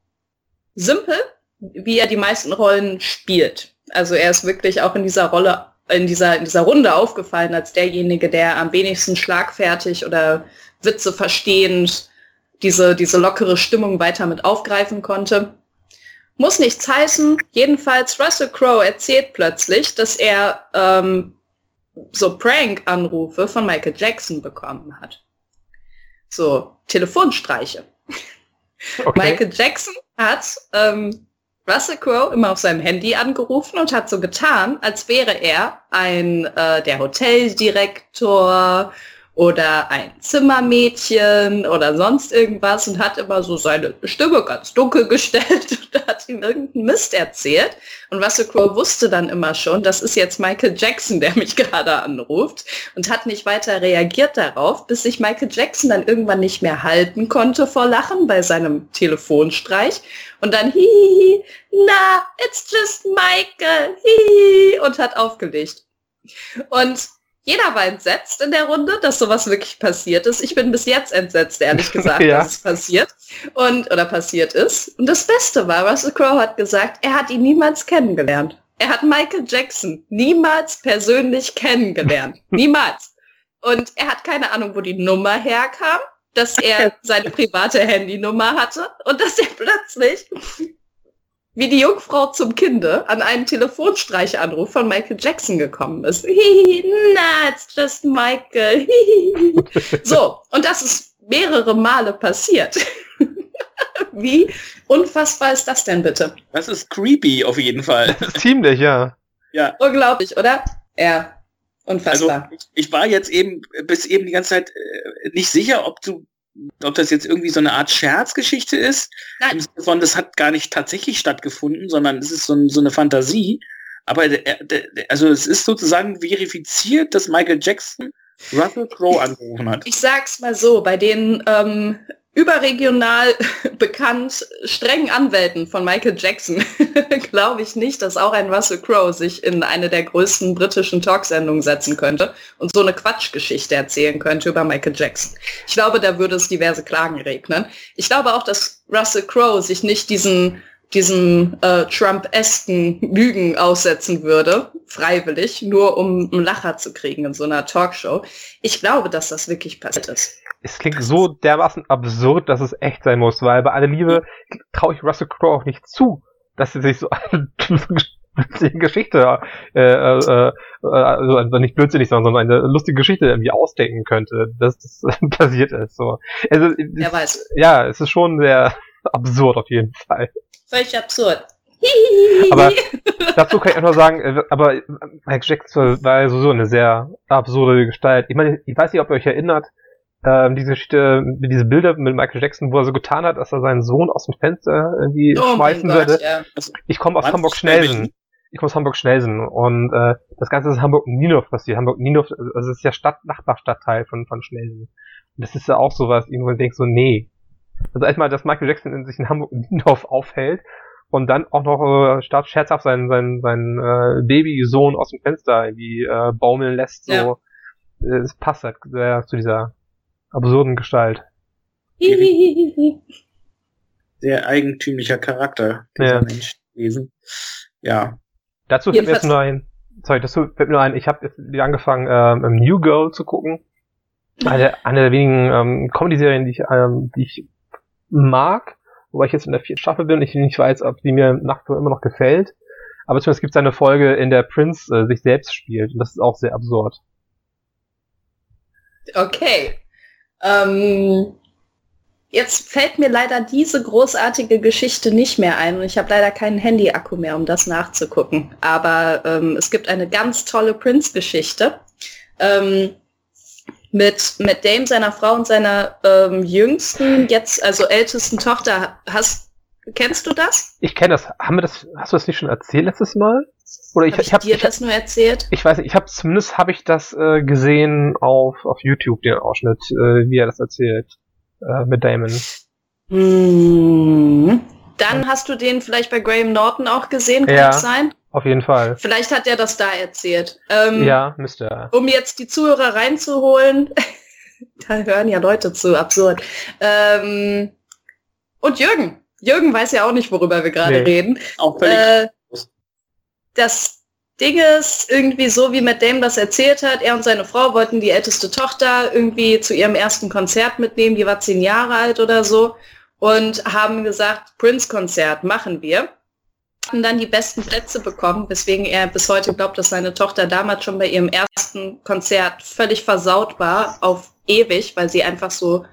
simpel, wie er die meisten Rollen spielt. Also er ist wirklich auch in dieser Rolle, in dieser, in dieser Runde aufgefallen als derjenige, der am wenigsten schlagfertig oder Witze verstehend diese, diese lockere Stimmung weiter mit aufgreifen konnte. Muss nichts heißen. Jedenfalls Russell Crowe erzählt plötzlich, dass er ähm, so Prank-Anrufe von Michael Jackson bekommen hat. So Telefonstreiche. Okay. Michael Jackson hat ähm, Russell Crowe immer auf seinem Handy angerufen und hat so getan, als wäre er ein äh, der Hoteldirektor oder ein Zimmermädchen oder sonst irgendwas und hat immer so seine Stimme ganz dunkel gestellt und hat ihm irgendeinen Mist erzählt. Und Russell Crowe wusste dann immer schon, das ist jetzt Michael Jackson, der mich gerade anruft und hat nicht weiter reagiert darauf, bis sich Michael Jackson dann irgendwann nicht mehr halten konnte vor Lachen bei seinem Telefonstreich und dann hihihi, na, it's just Michael, hihihi, und hat aufgelegt. Und jeder war entsetzt in der Runde, dass sowas wirklich passiert ist. Ich bin bis jetzt entsetzt, ehrlich gesagt, ja. dass es passiert und oder passiert ist. Und das Beste war, Russell Crowe hat gesagt, er hat ihn niemals kennengelernt. Er hat Michael Jackson niemals persönlich kennengelernt. niemals. Und er hat keine Ahnung, wo die Nummer herkam. dass er seine private Handynummer hatte und dass er plötzlich wie die Jungfrau zum Kinde an einen Telefonstreichanruf von Michael Jackson gekommen ist. Na, it's just Michael. so, und das ist mehrere Male passiert. wie unfassbar ist das denn bitte? Das ist creepy auf jeden Fall. Ziemlich, ja. Ja. Unglaublich, oder? Ja. Unfassbar. Also ich, ich war jetzt eben bis eben die ganze Zeit äh, nicht sicher, ob du ob das jetzt irgendwie so eine Art Scherzgeschichte ist. Nein. Von, das hat gar nicht tatsächlich stattgefunden, sondern es ist so, so eine Fantasie. Aber also es ist sozusagen verifiziert, dass Michael Jackson Russell Crowe angerufen hat. Ich sag's mal so, bei den ähm, überregional bekannt strengen Anwälten von Michael Jackson glaube ich nicht, dass auch ein Russell Crowe sich in eine der größten britischen Talksendungen setzen könnte und so eine Quatschgeschichte erzählen könnte über Michael Jackson. Ich glaube, da würde es diverse Klagen regnen. Ich glaube auch, dass Russell Crowe sich nicht diesen diesen äh, Trump-esken Lügen aussetzen würde, freiwillig, nur um einen Lacher zu kriegen in so einer Talkshow. Ich glaube, dass das wirklich passiert ist es klingt so dermaßen absurd, dass es echt sein muss, weil bei aller Liebe traue ich Russell Crowe auch nicht zu, dass er sich so eine lustige Geschichte, äh, äh, äh, also nicht blödsinnig, sondern eine lustige Geschichte irgendwie ausdenken könnte, dass das passiert ist. So. Also, Wer weiß. Ja, es ist schon sehr absurd auf jeden Fall. Völlig absurd. aber dazu kann ich auch noch sagen, äh, aber Mike Jackson war so eine sehr absurde Gestalt. Ich meine, ich weiß nicht, ob ihr euch erinnert, ähm, diese Geschichte, diese Bilder mit Michael Jackson, wo er so getan hat, dass er seinen Sohn aus dem Fenster irgendwie oh schmeißen würde. Ja. Ich komme aus Hamburg-Schnelsen. Ich komme aus Hamburg-Schnelsen und äh, das Ganze ist Hamburg-Nienhof passiert. Hamburg-Nienhof, also es ist ja Stadt Nachbarstadtteil von, von Schnelsen. Und das ist ja auch sowas, irgendwo denkst so, nee. Also erstmal, dass Michael Jackson in sich in Hamburg-Nienhof aufhält und dann auch noch äh, statt scherzhaft seinen, seinen, seinen äh, Babysohn aus dem Fenster irgendwie äh, baumeln lässt, so. Ja. Es passt halt sehr zu dieser absurden Gestalt. Sehr eigentümlicher Charakter, dieser ja. Mensch gewesen. Ja. Dazu fällt mir jetzt nur ein, sorry, dazu fällt mir nur ein, ich habe jetzt wieder angefangen, ähm, New Girl zu gucken. Eine, eine der wenigen ähm, Comedy-Serien, die ich, ähm, die ich mag, wobei ich jetzt in der vierten Staffel bin und ich nicht weiß, ob die mir nach immer noch gefällt. Aber zumindest gibt es eine Folge, in der Prince äh, sich selbst spielt und das ist auch sehr absurd. Okay. Ähm, jetzt fällt mir leider diese großartige Geschichte nicht mehr ein und ich habe leider keinen Handy-Akku mehr, um das nachzugucken. Aber ähm, es gibt eine ganz tolle Prince-Geschichte ähm, mit, mit Dame, seiner Frau und seiner ähm, jüngsten, jetzt also ältesten Tochter. Hast, kennst du das? Ich kenne das. Haben wir das. Hast du das nicht schon erzählt letztes Mal? Oder ich, hab ich, ich hab, dir ich, das nur erzählt? Ich weiß nicht, ich habe zumindest habe ich das äh, gesehen auf, auf YouTube, den Ausschnitt, äh, wie er das erzählt äh, mit Damon. Hm. Dann hast du den vielleicht bei Graham Norton auch gesehen, kann ja, das sein? Auf jeden Fall. Vielleicht hat er das da erzählt. Ähm, ja, müsste er. Um jetzt die Zuhörer reinzuholen, da hören ja Leute zu, absurd. Ähm, und Jürgen. Jürgen weiß ja auch nicht, worüber wir gerade nee. reden. Auch völlig. Äh, das Ding ist irgendwie so, wie Matt Damon das erzählt hat, er und seine Frau wollten die älteste Tochter irgendwie zu ihrem ersten Konzert mitnehmen, die war zehn Jahre alt oder so, und haben gesagt, Prince-Konzert machen wir. Hatten dann die besten Plätze bekommen, weswegen er bis heute glaubt, dass seine Tochter damals schon bei ihrem ersten Konzert völlig versaut war, auf ewig, weil sie einfach so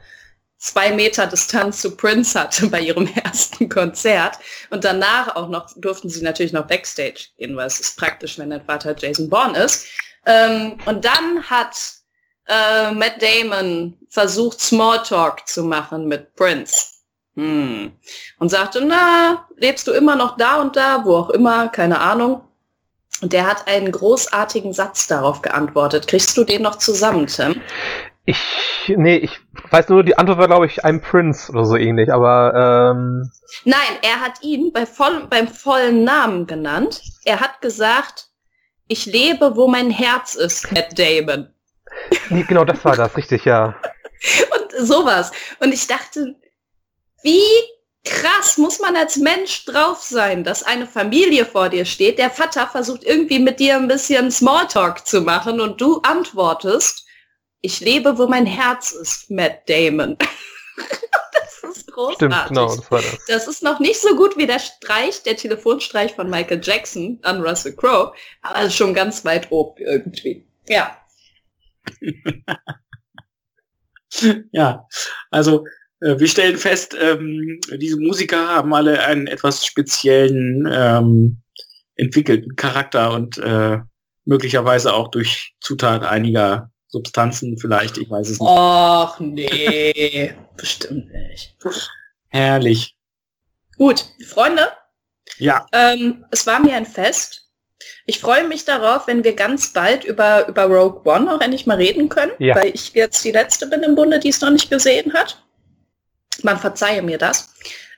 zwei Meter Distanz zu Prince hatte bei ihrem ersten Konzert. Und danach auch noch durften sie natürlich noch Backstage gehen, weil es ist praktisch, wenn dein Vater Jason Bourne ist. Ähm, und dann hat äh, Matt Damon versucht, Smalltalk zu machen mit Prince. Hm. Und sagte, na, lebst du immer noch da und da, wo auch immer, keine Ahnung. Und der hat einen großartigen Satz darauf geantwortet. Kriegst du den noch zusammen, Tim? Ich, nee, ich weiß nur, die Antwort war, glaube ich, ein Prince oder so ähnlich, aber, ähm... Nein, er hat ihn bei voll, beim vollen Namen genannt. Er hat gesagt, ich lebe, wo mein Herz ist, Matt Damon. Nee, genau, das war das, richtig, ja. Und sowas. Und ich dachte, wie krass muss man als Mensch drauf sein, dass eine Familie vor dir steht, der Vater versucht irgendwie mit dir ein bisschen Smalltalk zu machen und du antwortest Ich lebe, wo mein Herz ist, Matt Damon. das ist großartig. Stimmt, genau, das war das. Das ist noch nicht so gut wie der Streich, der Telefonstreich von Michael Jackson an Russell Crowe, aber schon ganz weit oben irgendwie. Ja. ja, also wir stellen fest, ähm, diese Musiker haben alle einen etwas speziellen ähm, entwickelten Charakter und äh, möglicherweise auch durch Zutat einiger Substanzen vielleicht, ich weiß es nicht. Ach nee, bestimmt nicht. Herrlich. Gut, Freunde. Ja. Ähm, es war mir ein Fest. Ich freue mich darauf, wenn wir ganz bald über, über Rogue One auch endlich mal reden können, ja. weil ich jetzt die Letzte bin im Bunde, die es noch nicht gesehen hat. Man verzeihe mir das.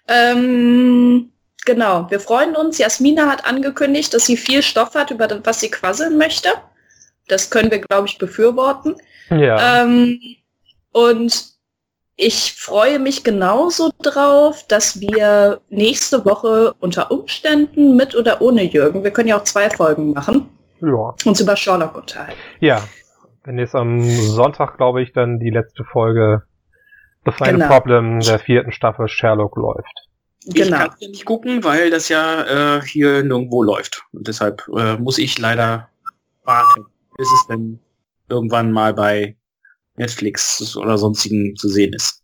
Ähm, genau, wir freuen uns. Jasmina hat angekündigt, dass sie viel Stoff hat, über das, was sie quasseln möchte. Das können wir, glaube ich, befürworten. Ja. Ähm, und ich freue mich genauso drauf, dass wir nächste Woche unter Umständen mit oder ohne Jürgen, wir können ja auch zwei Folgen machen, ja. uns über Sherlock unterhalten. Ja, wenn jetzt am Sonntag, glaube ich, dann die letzte Folge The Final genau. Problem der vierten Staffel Sherlock läuft. Genau. Ich kann ja nicht gucken, weil das ja äh, hier nirgendwo läuft. Und deshalb äh, muss ich leider warten bis es dann irgendwann mal bei Netflix oder sonstigen zu sehen ist.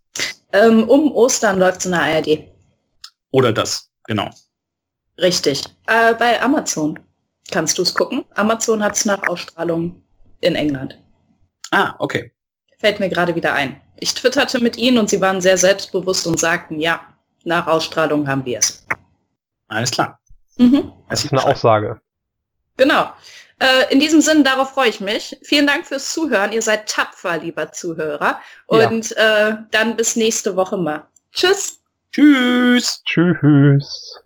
Ähm, um Ostern läuft es in der ARD. Oder das, genau. Richtig. Äh, bei Amazon kannst du es gucken. Amazon hat es nach Ausstrahlung in England. Ah, okay. Fällt mir gerade wieder ein. Ich twitterte mit ihnen und sie waren sehr selbstbewusst und sagten, ja, nach Ausstrahlung haben wir es. Alles klar. Mhm. Das ist eine Aussage. Genau. Äh, in diesem Sinne, darauf freue ich mich. Vielen Dank fürs Zuhören. Ihr seid tapfer, lieber Zuhörer. Und ja. äh, dann bis nächste Woche mal. Tschüss. Tschüss. Tschüss.